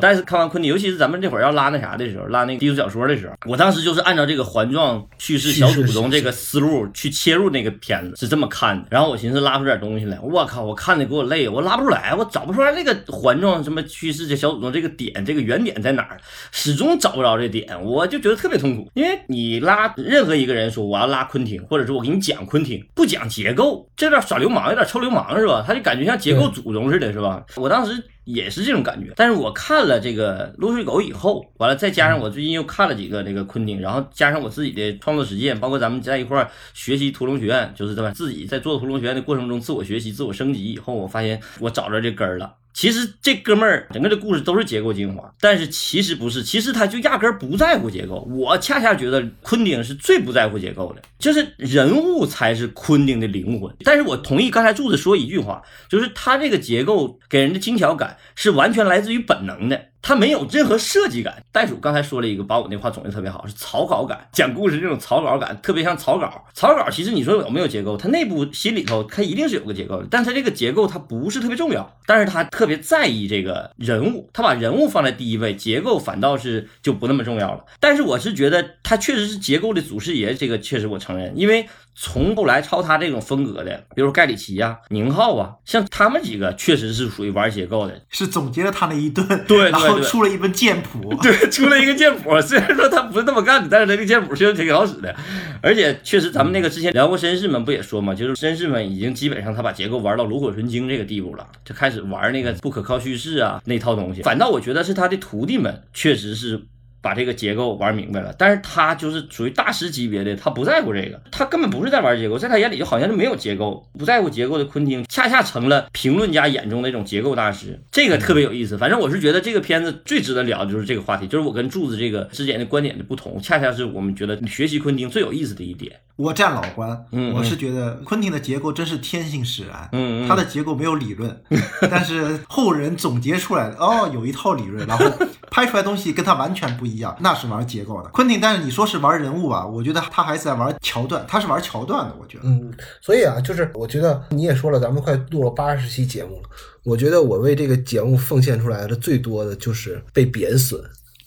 但是看完昆汀，尤其是咱们这会儿要拉那啥的时候，拉那个低俗小说的时候，我当时就是按照这个环状叙事小祖宗这个思路去切入那个个片子，是这么看的。然后我寻思拉出点东西来，我靠，我看的给我累，我拉不出来，我找不出来这个环状什么趋势这小祖宗这个点，这个原点在哪儿，始终找不着这点，我就觉得特别痛苦。因为你拉任何一个人说我要拉昆汀，或者说我给你讲昆汀，不讲结构，这有点耍流氓，有点臭流氓是吧？他就感觉像结构祖宗似的，是吧？我当时。也是这种感觉，但是我看了这个《落水狗》以后，完了再加上我最近又看了几个这个昆汀，然后加上我自己的创作实践，包括咱们在一块儿学习屠龙学院，就是这么自己在做屠龙学院的过程中自我学习、自我升级以后，我发现我找着这根儿了。其实这哥们儿整个的故事都是结构精华，但是其实不是，其实他就压根儿不在乎结构。我恰恰觉得昆汀是最不在乎结构的，就是人物才是昆汀的灵魂。但是我同意刚才柱子说一句话，就是他这个结构给人的精巧感是完全来自于本能的。他没有任何设计感。袋鼠刚才说了一个，把我那话总结特别好，是草稿感。讲故事这种草稿感，特别像草稿。草稿其实你说有没有结构？它内部心里头，它一定是有个结构的。但它这个结构它不是特别重要，但是它特别在意这个人物，他把人物放在第一位，结构反倒是就不那么重要了。但是我是觉得他确实是结构的祖师爷，这个确实我承认，因为。从不来抄他这种风格的，比如盖里奇呀、宁浩啊，像他们几个确实是属于玩结构的，是总结了他那一顿，对，然后后出了一本剑谱，对，出了一个剑谱。虽然说他不是那么干的，但是他那个剑谱确实挺好使的。而且确实，咱们那个之前聊过绅士们不也说嘛，就是绅士们已经基本上他把结构玩到炉火纯青这个地步了，就开始玩那个不可靠叙事啊那套东西。反倒我觉得是他的徒弟们确实是。把这个结构玩明白了，但是他就是属于大师级别的，他不在乎这个，他根本不是在玩结构，在他眼里就好像就没有结构，不在乎结构的昆汀，恰恰成了评论家眼中的那种结构大师，这个特别有意思。反正我是觉得这个片子最值得聊的就是这个话题，就是我跟柱子这个之间的观点的不同，恰恰是我们觉得学习昆汀最有意思的一点。我站老关，我是觉得昆汀的结构真是天性使然，嗯，他的结构没有理论，但是后人总结出来的哦，有一套理论，然后拍出来东西跟他完全不一样，一样那是玩结构的。昆汀，但是你说是玩人物吧，我觉得他还是在玩桥段，他是玩桥段的，我觉得。嗯，所以啊，就是我觉得你也说了，咱们快录了八十期节目了，我觉得我为这个节目奉献出来的最多的就是被贬损。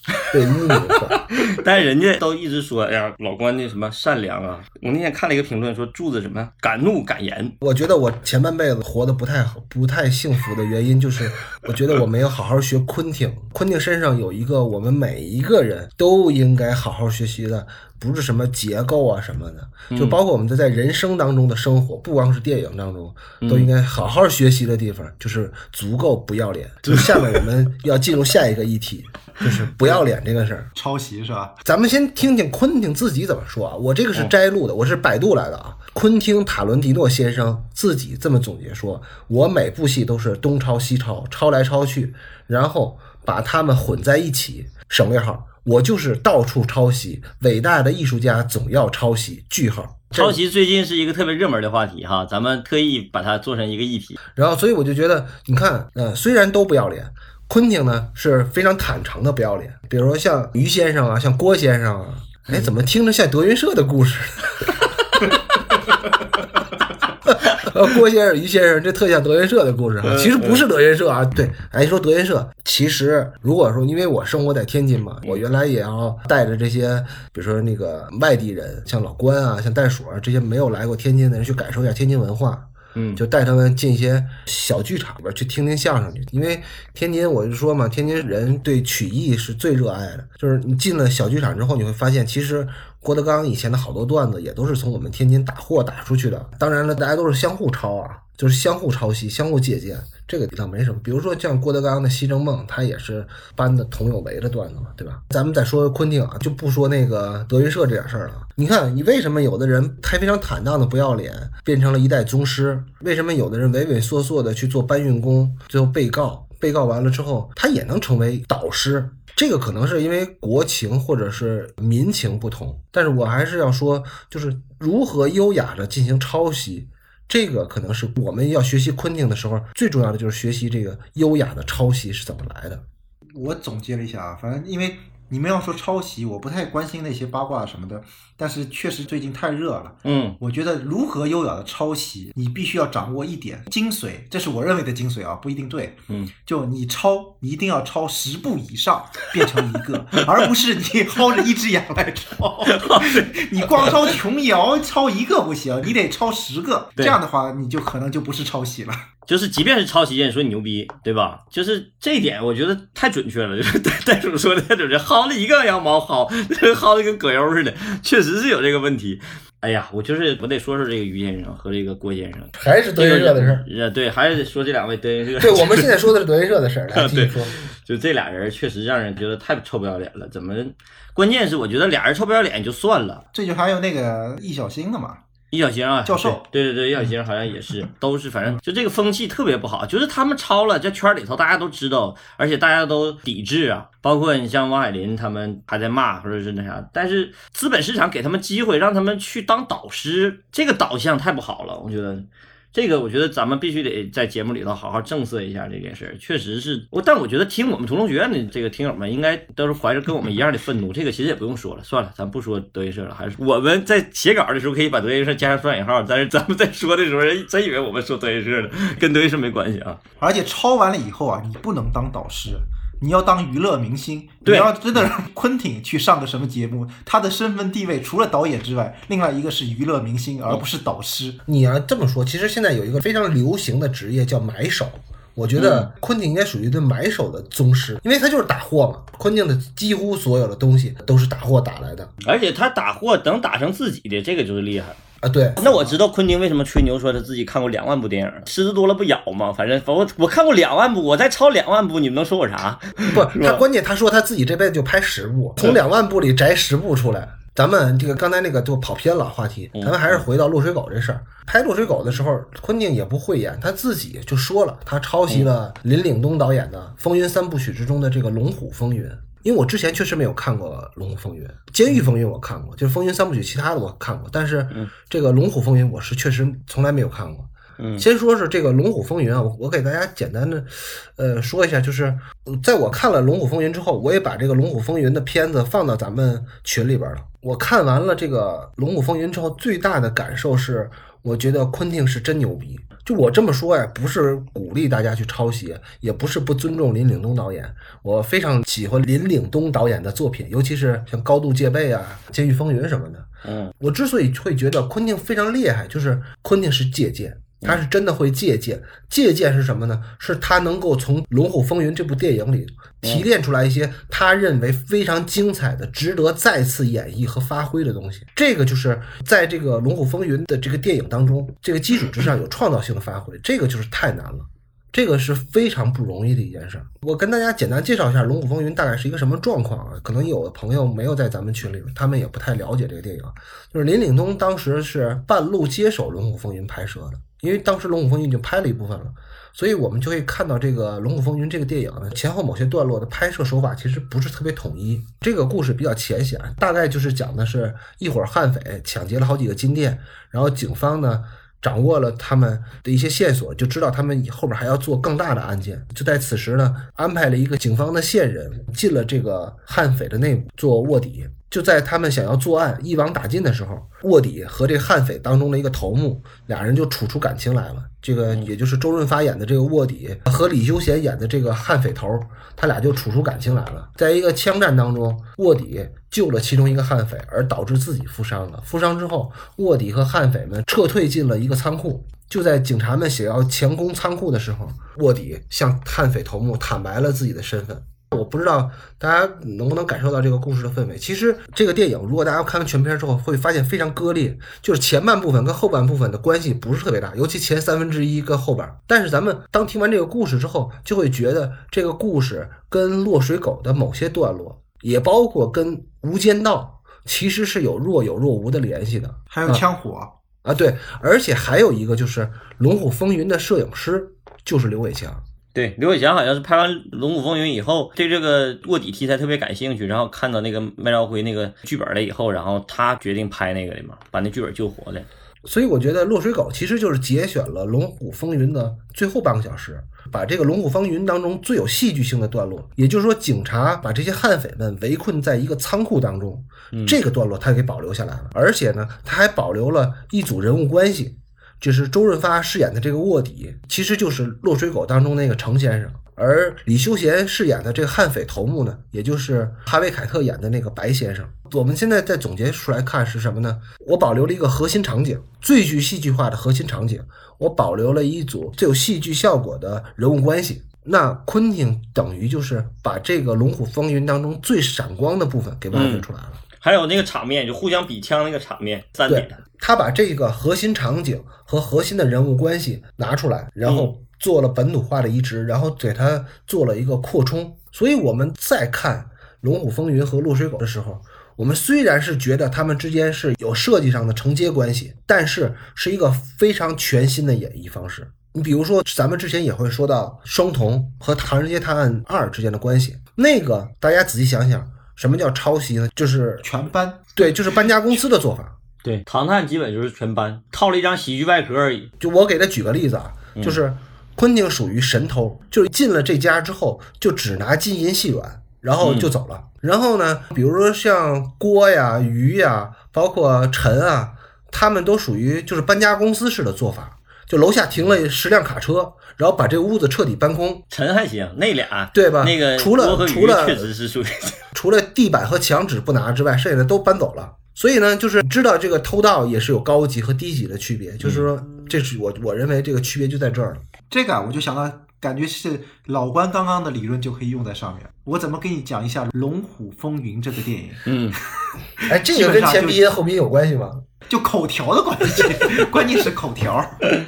[LAUGHS] 被污名化，[LAUGHS] 但是人家都一直说，哎呀，老关那什么善良啊。我那天看了一个评论，说柱子什么敢怒敢言。我觉得我前半辈子活得不太好，不太幸福的原因就是，我觉得我没有好好学昆汀。昆汀身上有一个我们每一个人都应该好好学习的。不是什么结构啊什么的，就包括我们在在人生当中的生活，不光是电影当中，都应该好好学习的地方，就是足够不要脸。就下面我们要进入下一个议题，就是不要脸这个事儿。[LAUGHS] 抄袭是吧？咱们先听听昆汀自己怎么说啊。我这个是摘录的，我是百度来的啊。昆汀·塔伦蒂诺先生自己这么总结说：“我每部戏都是东抄西抄，抄来抄去，然后把它们混在一起，省略号。”我就是到处抄袭，伟大的艺术家总要抄袭。句号，抄袭最近是一个特别热门的话题哈，咱们特意把它做成一个议题。然后，所以我就觉得，你看，呃，虽然都不要脸，昆汀呢是非常坦诚的不要脸。比如说像于先生啊，像郭先生啊，哎，[LAUGHS] 怎么听着像德云社的故事？郭先生、于先生，这特像德云社的故事，其实不是德云社啊。对，哎，说德云社，其实如果说，因为我生活在天津嘛，我原来也要带着这些，比如说那个外地人，像老关啊，像袋鼠啊这些没有来过天津的人，去感受一下天津文化。嗯，就带他们进一些小剧场边去听听相声去，因为天津，我就说嘛，天津人对曲艺是最热爱的。就是你进了小剧场之后，你会发现，其实郭德纲以前的好多段子也都是从我们天津打货打出去的。当然了，大家都是相互抄啊，就是相互抄袭、相互借鉴。这个倒没什么，比如说像郭德纲的《西征梦》，他也是搬的佟有为的段子嘛，对吧？咱们再说昆汀啊，就不说那个德云社这点事儿了。你看，你为什么有的人他非常坦荡的不要脸，变成了一代宗师？为什么有的人畏畏缩缩的去做搬运工，最后被告，被告完了之后，他也能成为导师？这个可能是因为国情或者是民情不同，但是我还是要说，就是如何优雅的进行抄袭。这个可能是我们要学习昆汀的时候最重要的，就是学习这个优雅的抄袭是怎么来的。我总结了一下啊，反正因为。你们要说抄袭，我不太关心那些八卦什么的，但是确实最近太热了。嗯，我觉得如何优雅的抄袭，你必须要掌握一点精髓，这是我认为的精髓啊，不一定对。嗯，就你抄，你一定要抄十步以上变成一个，[LAUGHS] 而不是你薅着一只羊来抄。[LAUGHS] 你光抄琼瑶，抄一个不行，你得抄十个，这样的话你就可能就不是抄袭了。就是即便是抄袭，也说你牛逼，对吧？就是这一点，我觉得太准确了。就是袋袋鼠说的太准确，薅了一个羊毛，薅薅的跟葛优似的，确实是有这个问题。哎呀，我就是我得说说这个于先生和这个郭先生，还是德云社的事儿。对，还是得说这两位德云社。对，我们现在说的是德云社的事儿。[LAUGHS] 来继续说，就这俩人确实让人觉得太臭不要脸了。怎么？关键是我觉得俩人臭不要脸就算了，这就还有那个易小星的嘛。易小星啊，教授，对对对，易小星好像也是，都是，反正就这个风气特别不好，就是他们抄了，在圈里头大家都知道，而且大家都抵制啊，包括你像王海林他们还在骂或者是那啥，但是资本市场给他们机会，让他们去当导师，这个导向太不好了，我觉得。这个我觉得咱们必须得在节目里头好好正色一下这件事儿，确实是我，但我觉得听我们屠龙学院的这个听友们应该都是怀着跟我们一样的愤怒。这个其实也不用说了，算了，咱不说德云社了，还是我们在写稿的时候可以把德云社加上双引号，但是咱们在说的时候，人真以为我们说德云社了，跟德云社没关系啊。而且抄完了以后啊，你不能当导师。你要当娱乐明星，你要真的让昆汀去上个什么节目，他的身份地位除了导演之外，另外一个是娱乐明星，而不是导师。你要这么说，其实现在有一个非常流行的职业叫买手。我觉得昆汀应该属于对买手的宗师，因为他就是打货嘛。昆汀的几乎所有的东西都是打货打来的而且他打货能打成自己的，这个就是厉害。啊。对，那我知道昆汀为什么吹牛说他自己看过两万部电影，狮子多了不咬吗？反正我我看过两万部，我再超两万部，你们能说我啥？[LAUGHS] 不，他关键他说他自己这辈子就拍十部，从两万部里摘十部出来。咱们这个刚才那个就跑偏了话题，咱们还是回到落水狗这事儿。拍落水狗的时候，昆汀也不讳言，他自己就说了，他抄袭了林岭东导演的《风云三部曲》之中的这个《龙虎风云》。因为我之前确实没有看过《龙虎风云》，《监狱风云》我看过，就是《风云三部曲》其他的我看过，但是这个《龙虎风云》我是确实从来没有看过。嗯先说是这个《龙虎风云》啊，我我给大家简单的，呃，说一下，就是呃在我看了《龙虎风云》之后，我也把这个《龙虎风云》的片子放到咱们群里边了。我看完了这个《龙虎风云》之后，最大的感受是，我觉得昆汀是真牛逼。就我这么说呀，不是鼓励大家去抄袭，也不是不尊重林岭东导演。我非常喜欢林岭东导演的作品，尤其是像《高度戒备》啊、《监狱风云》什么的。嗯我之所以会觉得昆汀非常厉害，就是昆汀是借鉴，他是真的会借鉴。借鉴是什么呢？是他能够从《龙虎风云》这部电影里提炼出来一些他认为非常精彩的、值得再次演绎和发挥的东西。这个就是在这个《龙虎风云》的这个电影当中，这个基础之上有创造性的发挥，这个就是太难了。这个是非常不容易的一件事儿。我跟大家简单介绍一下《龙虎风云》大概是一个什么状况啊？可能有的朋友没有在咱们群里，他们也不太了解这个电影。就是林岭东当时是半路接手《龙虎风云》拍摄的，因为当时《龙虎风云》已经拍了一部分了，所以我们就会看到这个《龙虎风云》这个电影呢，前后某些段落的拍摄手法其实不是特别统一。这个故事比较浅显，大概就是讲的是一伙悍匪抢劫了好几个金店，然后警方呢。掌握了他们的一些线索，就知道他们以后边还要做更大的案件。就在此时呢，安排了一个警方的线人进了这个悍匪的内部做卧底。就在他们想要作案一网打尽的时候，卧底和这悍匪当中的一个头目，俩人就处出感情来了。这个也就是周润发演的这个卧底和李修贤演的这个悍匪头，他俩就处出感情来了。在一个枪战当中，卧底救了其中一个悍匪，而导致自己负伤了。负伤之后，卧底和悍匪们撤退进了一个仓库。就在警察们想要强攻仓库的时候，卧底向悍匪头目坦白了自己的身份。我不知道大家能不能感受到这个故事的氛围。其实这个电影，如果大家看完全片之后，会发现非常割裂，就是前半部分跟后半部分的关系不是特别大，尤其前三分之一跟后边。但是咱们当听完这个故事之后，就会觉得这个故事跟《落水狗》的某些段落，也包括跟《无间道》，其实是有若有若无的联系的。还有枪火，啊，对，而且还有一个就是《龙虎风云》的摄影师就是刘伟强。对，刘伟强好像是拍完《龙虎风云》以后，对这个卧底题材特别感兴趣，然后看到那个麦兆辉那个剧本了以后，然后他决定拍那个的嘛，把那剧本救活了。所以我觉得《落水狗》其实就是节选了《龙虎风云》的最后半个小时，把这个《龙虎风云》当中最有戏剧性的段落，也就是说警察把这些悍匪们围困在一个仓库当中，这个段落他给保留下来了，而且呢，他还保留了一组人物关系。就是周润发饰演的这个卧底，其实就是《落水狗》当中那个程先生，而李修贤饰演的这个悍匪头目呢，也就是哈维·凯特演的那个白先生。我们现在再总结出来看是什么呢？我保留了一个核心场景，最具戏剧化的核心场景，我保留了一组最有戏剧效果的人物关系。那昆汀等于就是把这个《龙虎风云》当中最闪光的部分给挖掘出来了。还有那个场面，就互相比枪那个场面，三对点。他把这个核心场景和核心的人物关系拿出来，然后做了本土化的移植，然后给它做了一个扩充。所以我们再看《龙虎风云》和《落水狗》的时候，我们虽然是觉得他们之间是有设计上的承接关系，但是是一个非常全新的演绎方式。你比如说，咱们之前也会说到双瞳和《唐人街探案二》之间的关系，那个大家仔细想想，什么叫抄袭呢？就是全搬。对，就是搬家公司的做法。对，唐探基本就是全搬，套了一张喜剧外壳而已。就我给他举个例子啊，就是昆汀属于神偷，就是进了这家之后就只拿金银细软，然后就走了。然后呢，比如说像郭呀、于呀，包括陈啊，他们都属于就是搬家公司式的做法，就楼下停了十辆卡车，然后把这个屋子彻底搬空，陈还行，那俩对吧？那个除了除了确实是属于地板和墙纸不拿之外，剩下的都搬走了。所以呢，就是知道这个偷盗也是有高级和低级的区别，就是说，这是我我认为这个区别就在这儿了。这个啊我就想到感觉是老关刚刚的理论就可以用在上面。我怎么给你讲一下《龙虎风云》这个电影？嗯，[LAUGHS] 哎，这个跟前鼻音后鼻音有关系吗？就口条的关系，[LAUGHS] 关键是口条。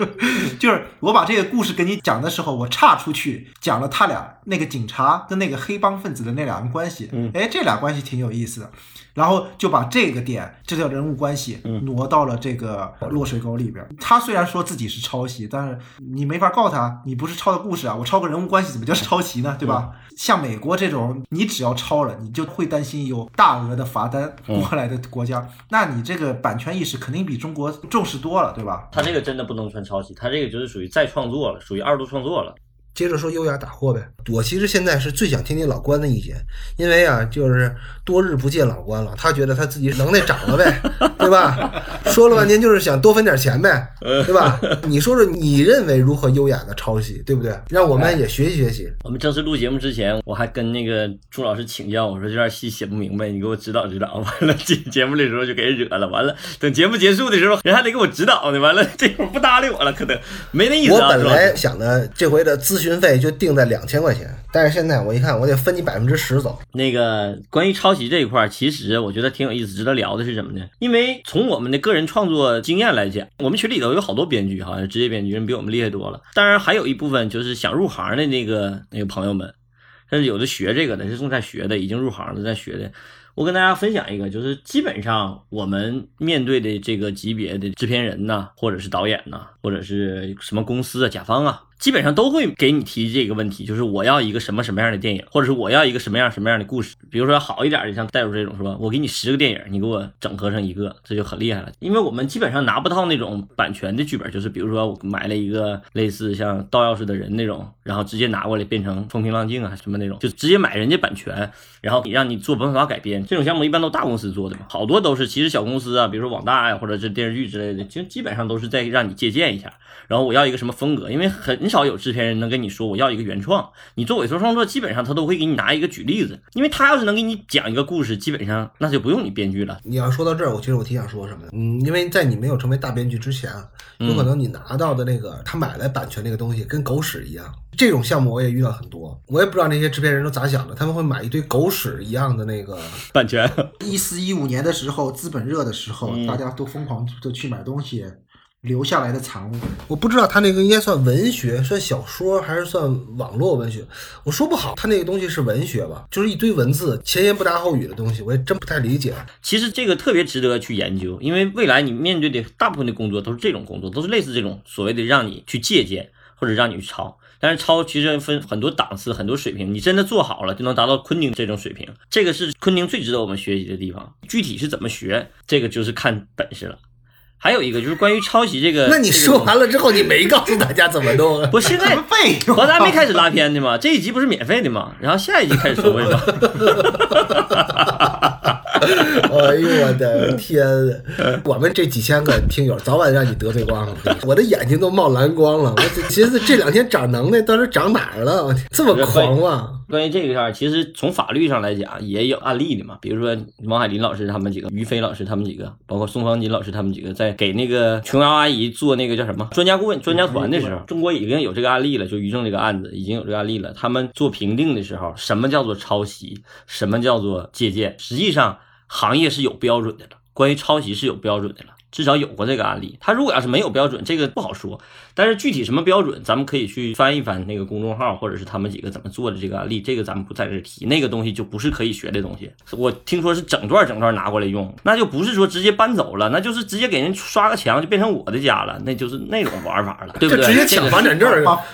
[LAUGHS] 就是我把这个故事给你讲的时候，我岔出去讲了他俩那个警察跟那个黑帮分子的那俩人关系。哎，这俩关系挺有意思的。然后就把这个点，这叫人物关系，挪到了这个落水沟里边。他虽然说自己是抄袭，但是你没法告他，你不是抄的故事啊，我抄个人物关系怎么叫抄袭呢？对吧？像美国这种，你只要抄了，你就会担心有大额的罚单过来的国家，那你这个版权意识肯定比中国重视多了，对吧？他这个真的不能算抄袭，他这个就是属于再创作了，属于二度创作了。接着说优雅打货呗，我其实现在是最想听听老关的意见，因为啊，就是多日不见老关了，他觉得他自己能耐涨了呗，[LAUGHS] 对吧？说了半天就是想多分点钱呗，[LAUGHS] 对吧？你说说你认为如何优雅的抄袭，对不对？让我们也学习学习。我们正式录节目之前，我还跟那个朱老师请教，我说这段戏写不明白，你给我指导指导。完了节节目的时候就给人惹了，完了等节目结束的时候，人还得给我指导呢，完了这会儿不搭理我了，可能没那意思。我本来想的这回的咨询。费就定在两千块钱，但是现在我一看，我得分你百分之十走。那个关于抄袭这一块，其实我觉得挺有意思，值得聊的是什么呢？因为从我们的个人创作经验来讲，我们群里头有好多编剧，好像职业编剧人比我们厉害多了。当然还有一部分就是想入行的那个那个朋友们，甚至有的学这个的，是正在学的，已经入行了在学的。我跟大家分享一个，就是基本上我们面对的这个级别的制片人呐，或者是导演呐，或者是什么公司啊、甲方啊。基本上都会给你提这个问题，就是我要一个什么什么样的电影，或者是我要一个什么样什么样的故事。比如说好一点的，像带入这种是吧？我给你十个电影，你给我整合成一个，这就很厉害了。因为我们基本上拿不到那种版权的剧本，就是比如说我买了一个类似像盗钥匙的人那种，然后直接拿过来变成风平浪静啊什么那种，就直接买人家版权，然后你让你做本法改编。这种项目一般都大公司做的嘛，好多都是其实小公司啊，比如说网大呀，或者是电视剧之类的，其实基本上都是在让你借鉴一下。然后我要一个什么风格，因为很少有制片人能。跟你说我要一个原创，你做委托创作，基本上他都会给你拿一个举例子，因为他要是能给你讲一个故事，基本上那就不用你编剧了。你要说到这儿，我其实我挺想说什么的，嗯，因为在你没有成为大编剧之前，有可能你拿到的那个他买来版权那个东西跟狗屎一样。这种项目我也遇到很多，我也不知道那些制片人都咋想的，他们会买一堆狗屎一样的那个 [LAUGHS] 版权。一四一五年的时候，资本热的时候，大家都疯狂的去买东西。留下来的产物，我不知道他那个应该算文学、算小说还是算网络文学，我说不好。他那个东西是文学吧？就是一堆文字，前言不搭后语的东西，我也真不太理解。其实这个特别值得去研究，因为未来你面对的大部分的工作都是这种工作，都是类似这种所谓的让你去借鉴或者让你去抄。但是抄其实分很多档次、很多水平，你真的做好了就能达到昆汀这种水平。这个是昆汀最值得我们学习的地方。具体是怎么学，这个就是看本事了。还有一个就是关于抄袭这个，那你说完了之后，你没告诉大家怎么弄？不，现在费，咱还没开始拉片的嘛，这一集不是免费的嘛，然后下一集开始收费嘛。[LAUGHS] 哎呦我的天！我们这几千个听友早晚让你得罪光了，[LAUGHS] 我的眼睛都冒蓝光了。我寻思这两天长能耐，到底长哪儿了？这么狂啊！关于这个事儿，其实从法律上来讲也有案例的嘛。比如说王海林老师他们几个，于飞老师他们几个，包括宋方金老师他们几个，在给那个琼瑶阿姨做那个叫什么专家顾问、专家团的时候，中国已经有这个案例了，就于正这个案子已经有这个案例了。他们做评定的时候，什么叫做抄袭，什么叫做借鉴，实际上行业是有标准的了。关于抄袭是有标准的了。至少有过这个案例，他如果要是没有标准，这个不好说。但是具体什么标准，咱们可以去翻一翻那个公众号，或者是他们几个怎么做的这个案例，这个咱们不在这提。那个东西就不是可以学的东西。我听说是整段整段拿过来用，那就不是说直接搬走了，那就是直接给人刷个墙就变成我的家了，那就是那种玩法了，对不对？直接抢房产证，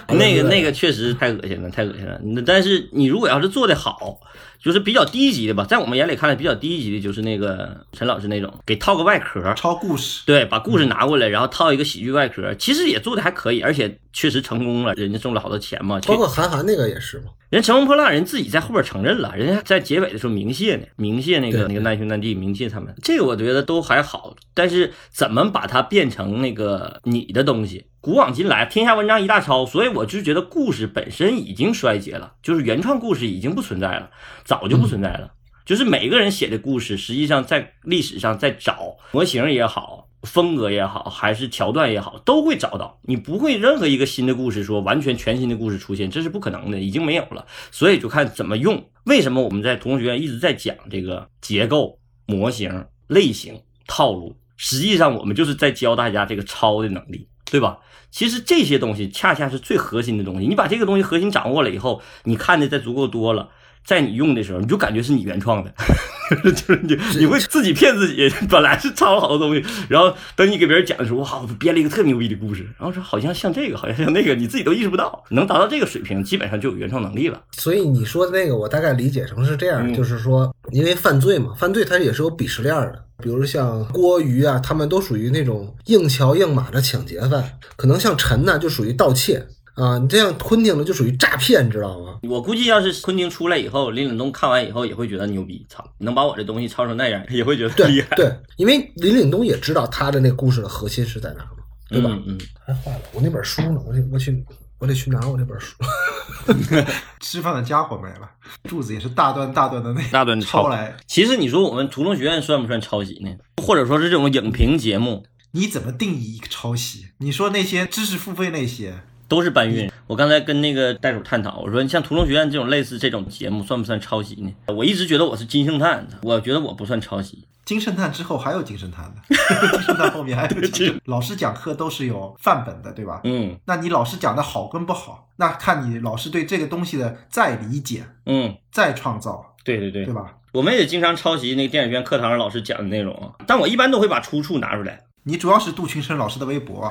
那个那个确实太恶心了，太恶心了。但是你如果要是做的好。就是比较低级的吧，在我们眼里看来比较低级的，就是那个陈老师那种，给套个外壳，抄故事，对，把故事拿过来，然后套一个喜剧外壳，其实也做的还可以，而且确实成功了，人家挣了好多钱嘛。包括韩寒那个也是嘛，人乘风破浪人自己在后边承认了，人家在结尾的时候明谢呢，明谢那个那个难兄难弟，明谢他们，这个我觉得都还好，但是怎么把它变成那个你的东西？古往今来，天下文章一大抄，所以我就觉得故事本身已经衰竭了，就是原创故事已经不存在了，早就不存在了。就是每个人写的故事，实际上在历史上在找模型也好，风格也好，还是桥段也好，都会找到。你不会任何一个新的故事说完全全新的故事出现，这是不可能的，已经没有了。所以就看怎么用。为什么我们在同学一直在讲这个结构、模型、类型、套路？实际上我们就是在教大家这个抄的能力，对吧？其实这些东西恰恰是最核心的东西。你把这个东西核心掌握了以后，你看的再足够多了。在你用的时候，你就感觉是你原创的，[LAUGHS] 就是你你会自己骗自己，本来是抄了好多东西，然后等你给别人讲的时候，哇，编了一个特牛逼的故事，然后说好像像这个，好像像那个，你自己都意识不到，能达到这个水平，基本上就有原创能力了。所以你说的那个，我大概理解成是这样，就是说，因为犯罪嘛，犯罪它也是有鄙视链的，比如像郭瑜啊，他们都属于那种硬桥硬马的抢劫犯，可能像陈呢，就属于盗窃。啊，你这样昆汀了就属于诈骗，知道吗？我估计要是昆汀出来以后，林岭东看完以后也会觉得牛逼，操，能把我这东西抄成那样，也会觉得厉害。对，因为林岭东也知道他的那故事的核心是在哪嘛，对吧？嗯，还坏了，我那本书呢？我得我去，我得去拿我那本书。[LAUGHS] 吃饭的家伙没了，柱子也是大段大段的那大段抄来。其实你说我们屠龙学院算不算抄袭呢？或者说是这种影评节目，你怎么定义一个抄袭？你说那些知识付费那些？都是搬运。我刚才跟那个袋鼠探讨，我说你像《屠龙学院》这种类似这种节目，算不算抄袭呢？我一直觉得我是金圣叹，我觉得我不算抄袭。金圣叹之后还有金圣叹的，金圣叹后面还有金。[LAUGHS] 老师讲课都是有范本的，对吧？嗯。那你老师讲的好跟不好，那看你老师对这个东西的再理解，嗯，再创造。对对对，对吧？我们也经常抄袭那个电影院课堂上老师讲的内容，但我一般都会把出处拿出来。你主要是杜群生老师的微博。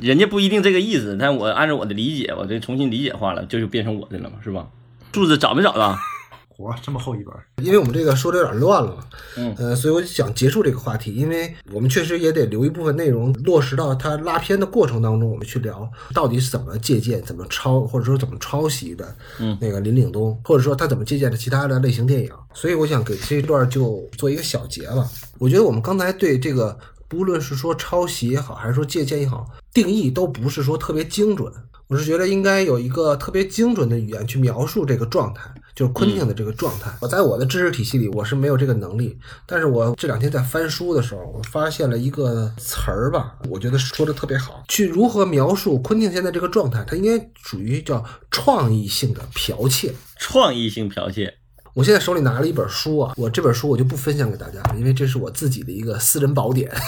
人家不一定这个意思，但我按照我的理解，我这重新理解化了，这就变成我的了嘛，是吧？柱子找没找到？[LAUGHS] 哇，这么厚一本，因为我们这个说的有点乱了，嗯，呃，所以我就想结束这个话题，因为我们确实也得留一部分内容落实到他拉片的过程当中，我们去聊到底是怎么借鉴、怎么抄，或者说怎么抄袭的，嗯，那个林岭东，或者说他怎么借鉴的其他的类型电影。所以我想给这一段就做一个小结吧。我觉得我们刚才对这个。不论是说抄袭也好，还是说借鉴也好，定义都不是说特别精准。我是觉得应该有一个特别精准的语言去描述这个状态，就是昆汀的这个状态。我在我的知识体系里，我是没有这个能力。但是我这两天在翻书的时候，我发现了一个词儿吧，我觉得说的特别好。去如何描述昆汀现在这个状态？它应该属于叫创意性的剽窃。创意性剽窃。我现在手里拿了一本书啊，我这本书我就不分享给大家，因为这是我自己的一个私人宝典。[LAUGHS]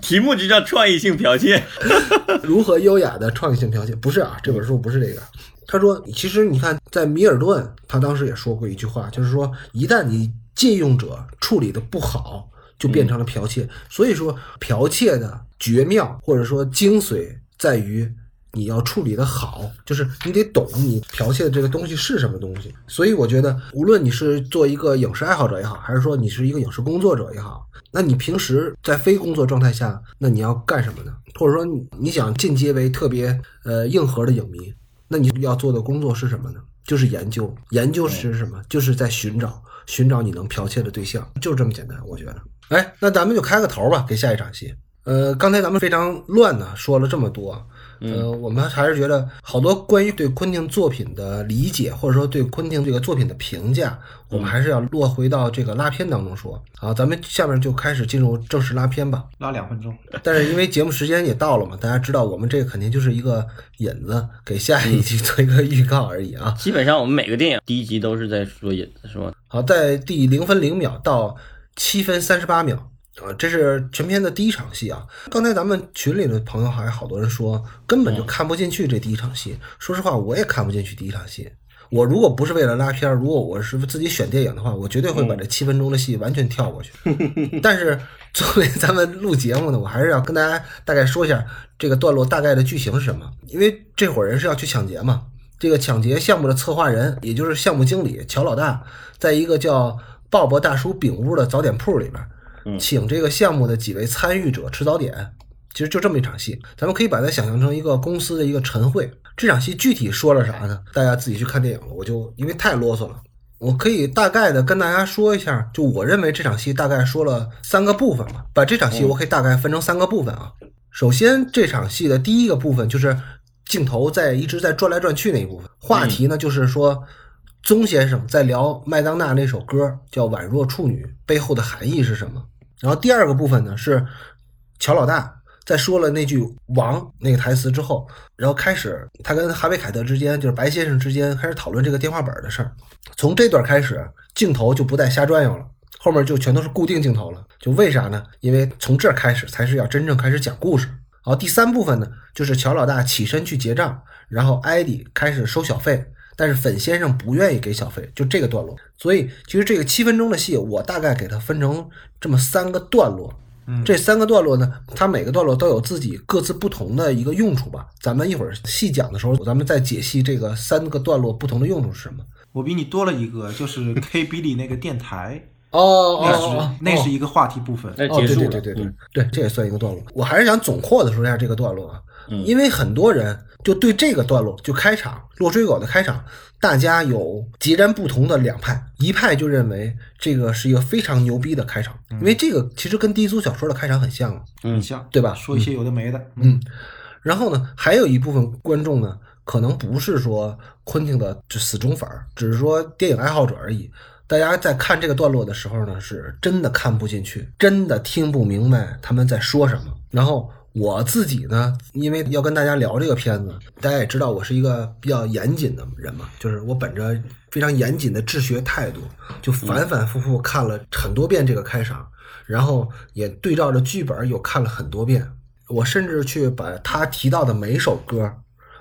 题目就叫创意性剽窃，[LAUGHS] 如何优雅的创意性剽窃？不是啊，这本书不是这个。他说，其实你看，在米尔顿，他当时也说过一句话，就是说，一旦你借用者处理的不好，就变成了剽窃。所以说，剽窃的绝妙或者说精髓在于。你要处理的好，就是你得懂你剽窃的这个东西是什么东西。所以我觉得，无论你是做一个影视爱好者也好，还是说你是一个影视工作者也好，那你平时在非工作状态下，那你要干什么呢？或者说你想进阶为特别呃硬核的影迷，那你要做的工作是什么呢？就是研究，研究是什么？就是在寻找，寻找你能剽窃的对象，就是这么简单。我觉得，哎，那咱们就开个头吧，给下一场戏。呃，刚才咱们非常乱的说了这么多。呃，我们还是觉得好多关于对昆汀作品的理解，或者说对昆汀这个作品的评价，我们还是要落回到这个拉片当中说。好，咱们下面就开始进入正式拉片吧。拉两分钟，但是因为节目时间也到了嘛，大家知道我们这个肯定就是一个引子，给下一集做一个预告而已啊。基本上我们每个电影第一集都是在说引子，是吧？好，在第零分零秒到七分三十八秒。啊，这是全片的第一场戏啊！刚才咱们群里的朋友还好多人说根本就看不进去这第一场戏。说实话，我也看不进去第一场戏。我如果不是为了拉片，如果我是自己选电影的话，我绝对会把这七分钟的戏完全跳过去。[LAUGHS] 但是作为咱们录节目呢，我还是要跟大家大概说一下这个段落大概的剧情是什么。因为这伙人是要去抢劫嘛，这个抢劫项目的策划人，也就是项目经理乔老大，在一个叫鲍勃大叔饼屋的早点铺里边。请这个项目的几位参与者吃早点，其实就这么一场戏，咱们可以把它想象成一个公司的一个晨会。这场戏具体说了啥呢？大家自己去看电影了。我就因为太啰嗦了，我可以大概的跟大家说一下。就我认为这场戏大概说了三个部分吧。把这场戏我可以大概分成三个部分啊。首先，这场戏的第一个部分就是镜头在一直在转来转去那一部分，话题呢就是说宗先生在聊麦当娜那首歌叫《宛若处女》背后的含义是什么。然后第二个部分呢是乔老大在说了那句“王”那个台词之后，然后开始他跟哈维凯特之间，就是白先生之间开始讨论这个电话本的事儿。从这段开始，镜头就不再瞎转悠了，后面就全都是固定镜头了。就为啥呢？因为从这儿开始才是要真正开始讲故事。然后第三部分呢，就是乔老大起身去结账，然后艾迪开始收小费，但是粉先生不愿意给小费，就这个段落。所以其实这个七分钟的戏，我大概给它分成这么三个段落。这三个段落呢，它每个段落都有自己各自不同的一个用处吧。咱们一会儿细讲的时候，咱们再解析这个三个段落不同的用处是什么。我比你多了一个，就是 [LAUGHS] K B 里那个电台，哦那是哦，那是一个话题部分。那哦，对对对对对嗯对，这也算一个段落。我还是想总括的说一下这个段落啊，嗯因为很多人就对这个段落就开场落水狗的开场，大家有截然不同的两派，一派就认为这个是一个非常牛逼的开场，因为这个其实跟低俗小说的开场很像很像，对吧？说一些有的没的，嗯，然后呢，还有一部分观众呢，可能不是说昆汀的就死忠粉儿，只是说电影爱好者而已。大家在看这个段落的时候呢，是真的看不进去，真的听不明白他们在说什么。然后我自己呢，因为要跟大家聊这个片子，大家也知道我是一个比较严谨的人嘛，就是我本着非常严谨的治学态度，就反反复复看了很多遍这个开场，然后也对照着剧本又看了很多遍。我甚至去把他提到的每一首歌，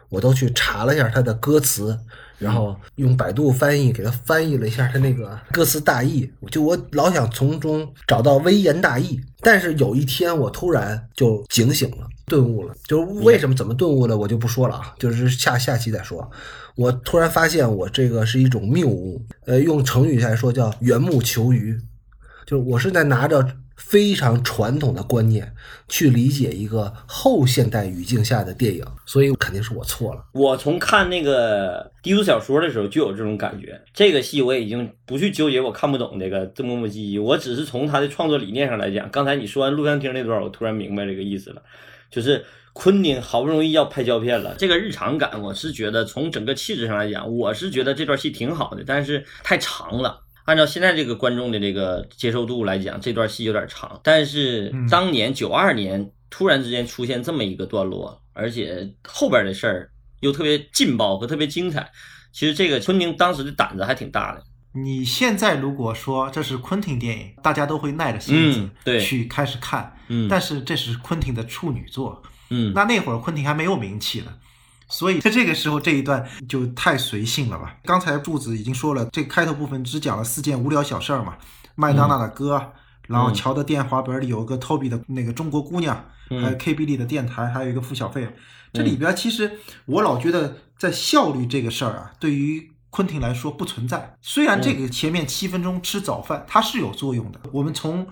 我都去查了一下他的歌词，然后用百度翻译给他翻译了一下他那个歌词大意。就我老想从中找到微言大义，但是有一天我突然就警醒了，顿悟了。就是为什么怎么顿悟的，我就不说了啊，就是下下期再说。我突然发现我这个是一种谬误，呃，用成语来说叫缘木求鱼。就是我是在拿着非常传统的观念去理解一个后现代语境下的电影，所以肯定是我错了。我从看那个低俗小说的时候就有这种感觉。这个戏我已经不去纠结我看不懂这个这磨磨唧唧，我只是从他的创作理念上来讲。刚才你说完录像厅那段，我突然明白这个意思了，就是昆汀好不容易要拍胶片了，这个日常感，我是觉得从整个气质上来讲，我是觉得这段戏挺好的，但是太长了。按照现在这个观众的这个接受度来讲，这段戏有点长。但是当年九二年突然之间出现这么一个段落，而且后边的事儿又特别劲爆和特别精彩，其实这个昆汀当时的胆子还挺大的。你现在如果说这是昆汀电影，大家都会耐着性子去开始看，嗯但是这是昆汀的处女作，嗯，那那会儿昆汀还没有名气呢，所以在这个时候这一段就太随性了吧。刚才柱子已经说了，这开头部分只讲了四件无聊小事儿嘛，麦当娜的歌，然后乔的电话本里有个 Toby 的那个中国姑娘，嗯还有 KB 里的电台，还有一个付小费。这里边其实我老觉得在效率这个事儿啊，对于昆汀来说不存在。虽然这个前面七分钟吃早饭它是有作用的，我们从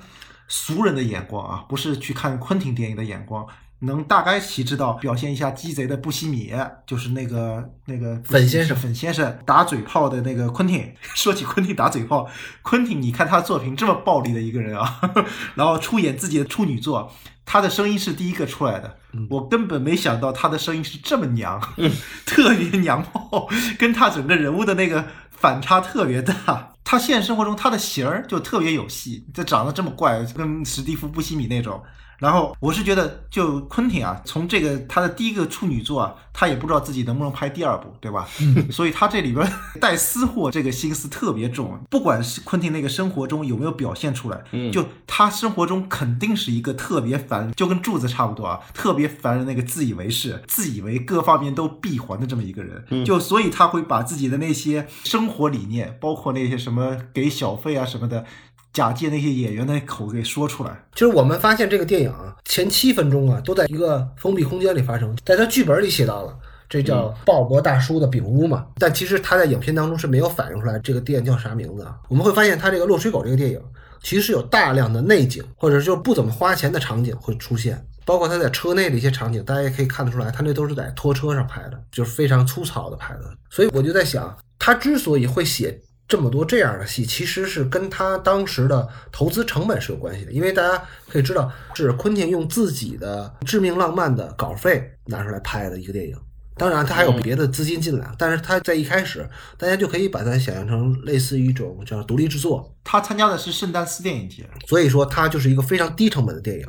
俗人的眼光啊，不是去看昆汀电影的眼光，能大概其知道表现一下鸡贼的布西米，就是那个那个粉先生粉先生打嘴炮的那个昆汀。[LAUGHS] 说起昆汀打嘴炮，昆汀你看他作品这么暴力的一个人啊，[LAUGHS] 然后出演自己的处女作，他的声音是第一个出来的，我根本没想到他的声音是这么娘，[LAUGHS] 特别娘炮，跟他整个人物的那个反差特别大。他现实生活中他的型儿就特别有戏，这长得这么怪，跟史蒂夫·布西米那种。然后我是觉得，就昆汀啊，从这个他的第一个处女作啊，他也不知道自己能不能拍第二部，对吧？[LAUGHS] 所以他这里边 [LAUGHS] 带私货这个心思特别重。不管是昆汀那个生活中有没有表现出来，嗯就他生活中肯定是一个特别烦，就跟柱子差不多啊，特别烦人那个自以为是、自以为各方面都闭环的这么一个人。就所以他会把自己的那些生活理念，包括那些什么给小费啊什么的。假借那些演员的口给说出来，就是我们发现这个电影啊，前七分钟啊都在一个封闭空间里发生，在他剧本里写到了，这叫鲍勃大叔的饼屋嘛。但其实他在影片当中是没有反映出来这个店叫啥名字啊。我们会发现他这个《落水狗》这个电影，其实是有大量的内景，或者就是不怎么花钱的场景会出现，包括他在车内的一些场景，大家也可以看得出来，他那都是在拖车上拍的，就是非常粗糙的拍的。所以我就在想，他之所以会写。这么多这样的戏，其实是跟他当时的投资成本是有关系的，因为大家可以知道，是昆汀用自己的《致命浪漫》的稿费拿出来拍的一个电影，当然，他还有别的资金进来，但是他在一开始，大家就可以把它想象成类似于一种叫独立制作。他参加的是圣丹斯电影节，所以说它就是一个非常低成本的电影。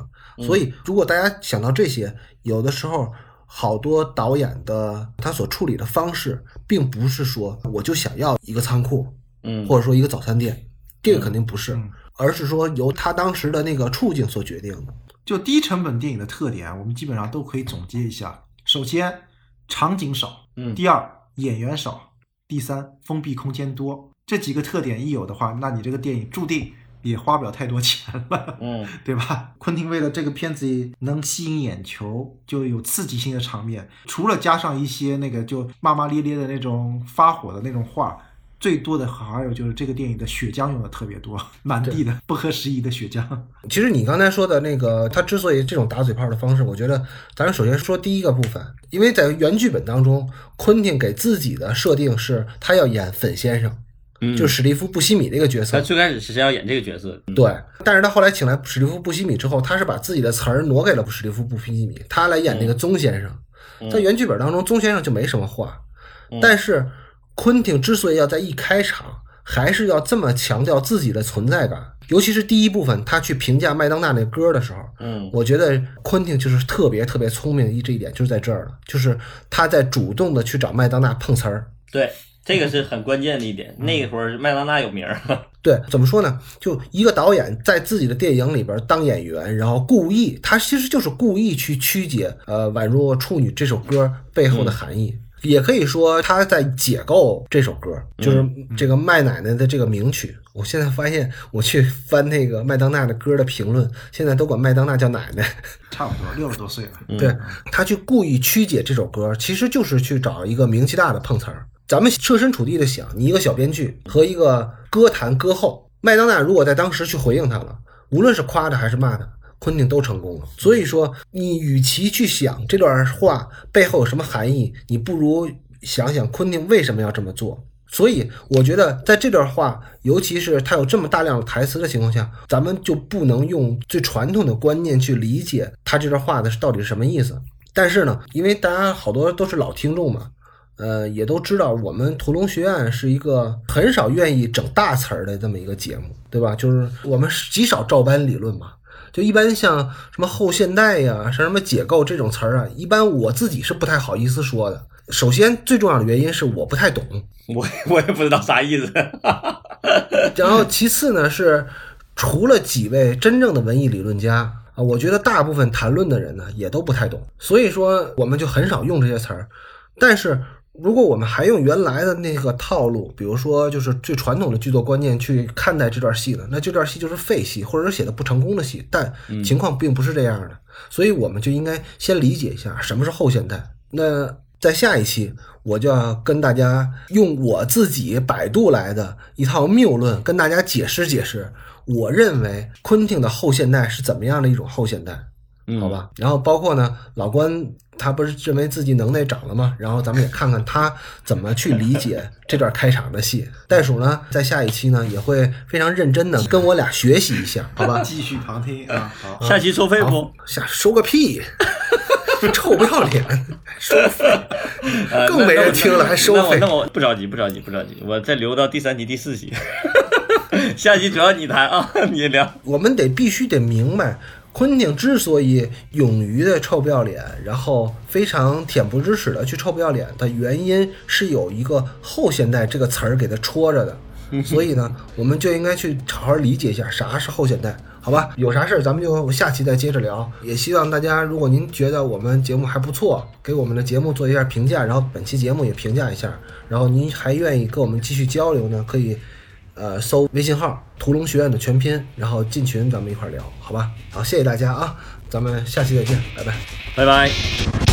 所以如果大家想到这些，有的时候好多导演的他所处理的方式，并不是说我就想要一个仓库，嗯，或者说一个早餐店，这个肯定不是，嗯而是说由他当时的那个处境所决定的。就低成本电影的特点，我们基本上都可以总结一下。首先，场景少；嗯第二，演员少；第三，封闭空间多。这几个特点一有的话，那你这个电影注定也花不了太多钱了。嗯 [LAUGHS] 对吧？昆汀为了这个片子能吸引眼球，就有刺激性的场面，除了加上一些那个就骂骂咧咧的那种发火的那种话，最多的还有就是这个电影的血浆用的特别多，[LAUGHS] 满地的不合时宜的血浆。其实你刚才说的那个，他之所以这种打嘴炮的方式，我觉得咱们首先说第一个部分，因为在原剧本当中，昆汀给自己的设定是他要演粉先生，嗯，就史蒂夫·布西米这个角色。他。最开始是要演这个角色，嗯，对，但是他后来请来史蒂夫·布西米之后，他是把自己的词儿挪给了史蒂夫·布西米，他来演那个宗先生。在原剧本当中，宗先生就没什么话，但是昆汀之所以要在一开场还是要这么强调自己的存在感，尤其是第一部分他去评价麦当娜那歌的时候，嗯我觉得昆汀就是特别特别聪明的一这一点就是在这儿了，就是他在主动的去找麦当娜碰瓷儿。对，这个是很关键的一点。那会儿麦当娜有名儿，[LAUGHS] 对，怎么说呢？就一个导演在自己的电影里边当演员，然后故意，他其实就是故意去曲解呃《宛若处女》这首歌背后的含义。也可以说他在解构这首歌，就是这个麦奶奶的这个名曲。我现在发现，我去翻那个麦当娜的歌的评论，现在都管麦当娜叫奶奶。差不多六十多岁了。对他去故意曲解这首歌，其实就是去找一个名气大的碰瓷儿。咱们设身处地的想，你一个小编剧和一个歌坛歌后，麦当娜如果在当时去回应他了，无论是夸他还是骂他，昆汀都成功了。所以说，你与其去想这段话背后有什么含义，你不如想想昆汀为什么要这么做。所以我觉得，在这段话，尤其是他有这么大量的台词的情况下，咱们就不能用最传统的观念去理解他这段话的到底是什么意思。但是呢，因为大家好多都是老听众嘛，呃，也都知道我们屠龙学院是一个很少愿意整大词儿的这么一个节目，对吧？就是我们极少照搬理论嘛。就一般像什么后现代呀、像什么解构这种词儿啊，一般我自己是不太好意思说的。首先，最重要的原因是我不太懂，我我也不知道啥意思。然后其次呢是，除了几位真正的文艺理论家啊，我觉得大部分谈论的人呢也都不太懂，所以说我们就很少用这些词儿。但是如果我们还用原来的那个套路，比如说就是最传统的剧作观念去看待这段戏呢，那这段戏就是废戏，或者是写的不成功的戏。但情况并不是这样的，所以我们就应该先理解一下什么是后现代。那在下一期，我就要跟大家用我自己百度来的一套谬论，跟大家解释解释，我认为昆汀的后现代是怎么样的一种后现代，好吧？然后包括呢，老关他不是认为自己能耐长了吗？然后咱们也看看他怎么去理解 [LAUGHS] 这段开场的戏。袋鼠呢，在下一期呢也会非常认真的跟我俩学习一下，好吧？[LAUGHS] 继续旁听啊，好，下期收费不？，下收个屁！[LAUGHS] 臭不要脸，收费，呃更没人听了还收费那我那我不着急，不着急，不着急，我再留到第三集、第四集。下集主要你谈啊，你聊。我们得必须得明白，昆汀之所以勇于的臭不要脸，然后非常恬不知耻的去臭不要脸的原因，是有一个后现代这个词儿给它戳着的。[LAUGHS] 所以呢，我们就应该去好好理解一下啥是后现代，好吧？有啥事儿咱们就下期再接着聊。也希望大家，如果您觉得我们节目还不错，给我们的节目做一下评价，然后本期节目也评价一下。然后您还愿意跟我们继续交流呢，可以呃搜微信号“屠龙学院”的全拼，然后进群咱们一块聊，好吧？好，谢谢大家啊，咱们下期再见，拜拜。拜拜。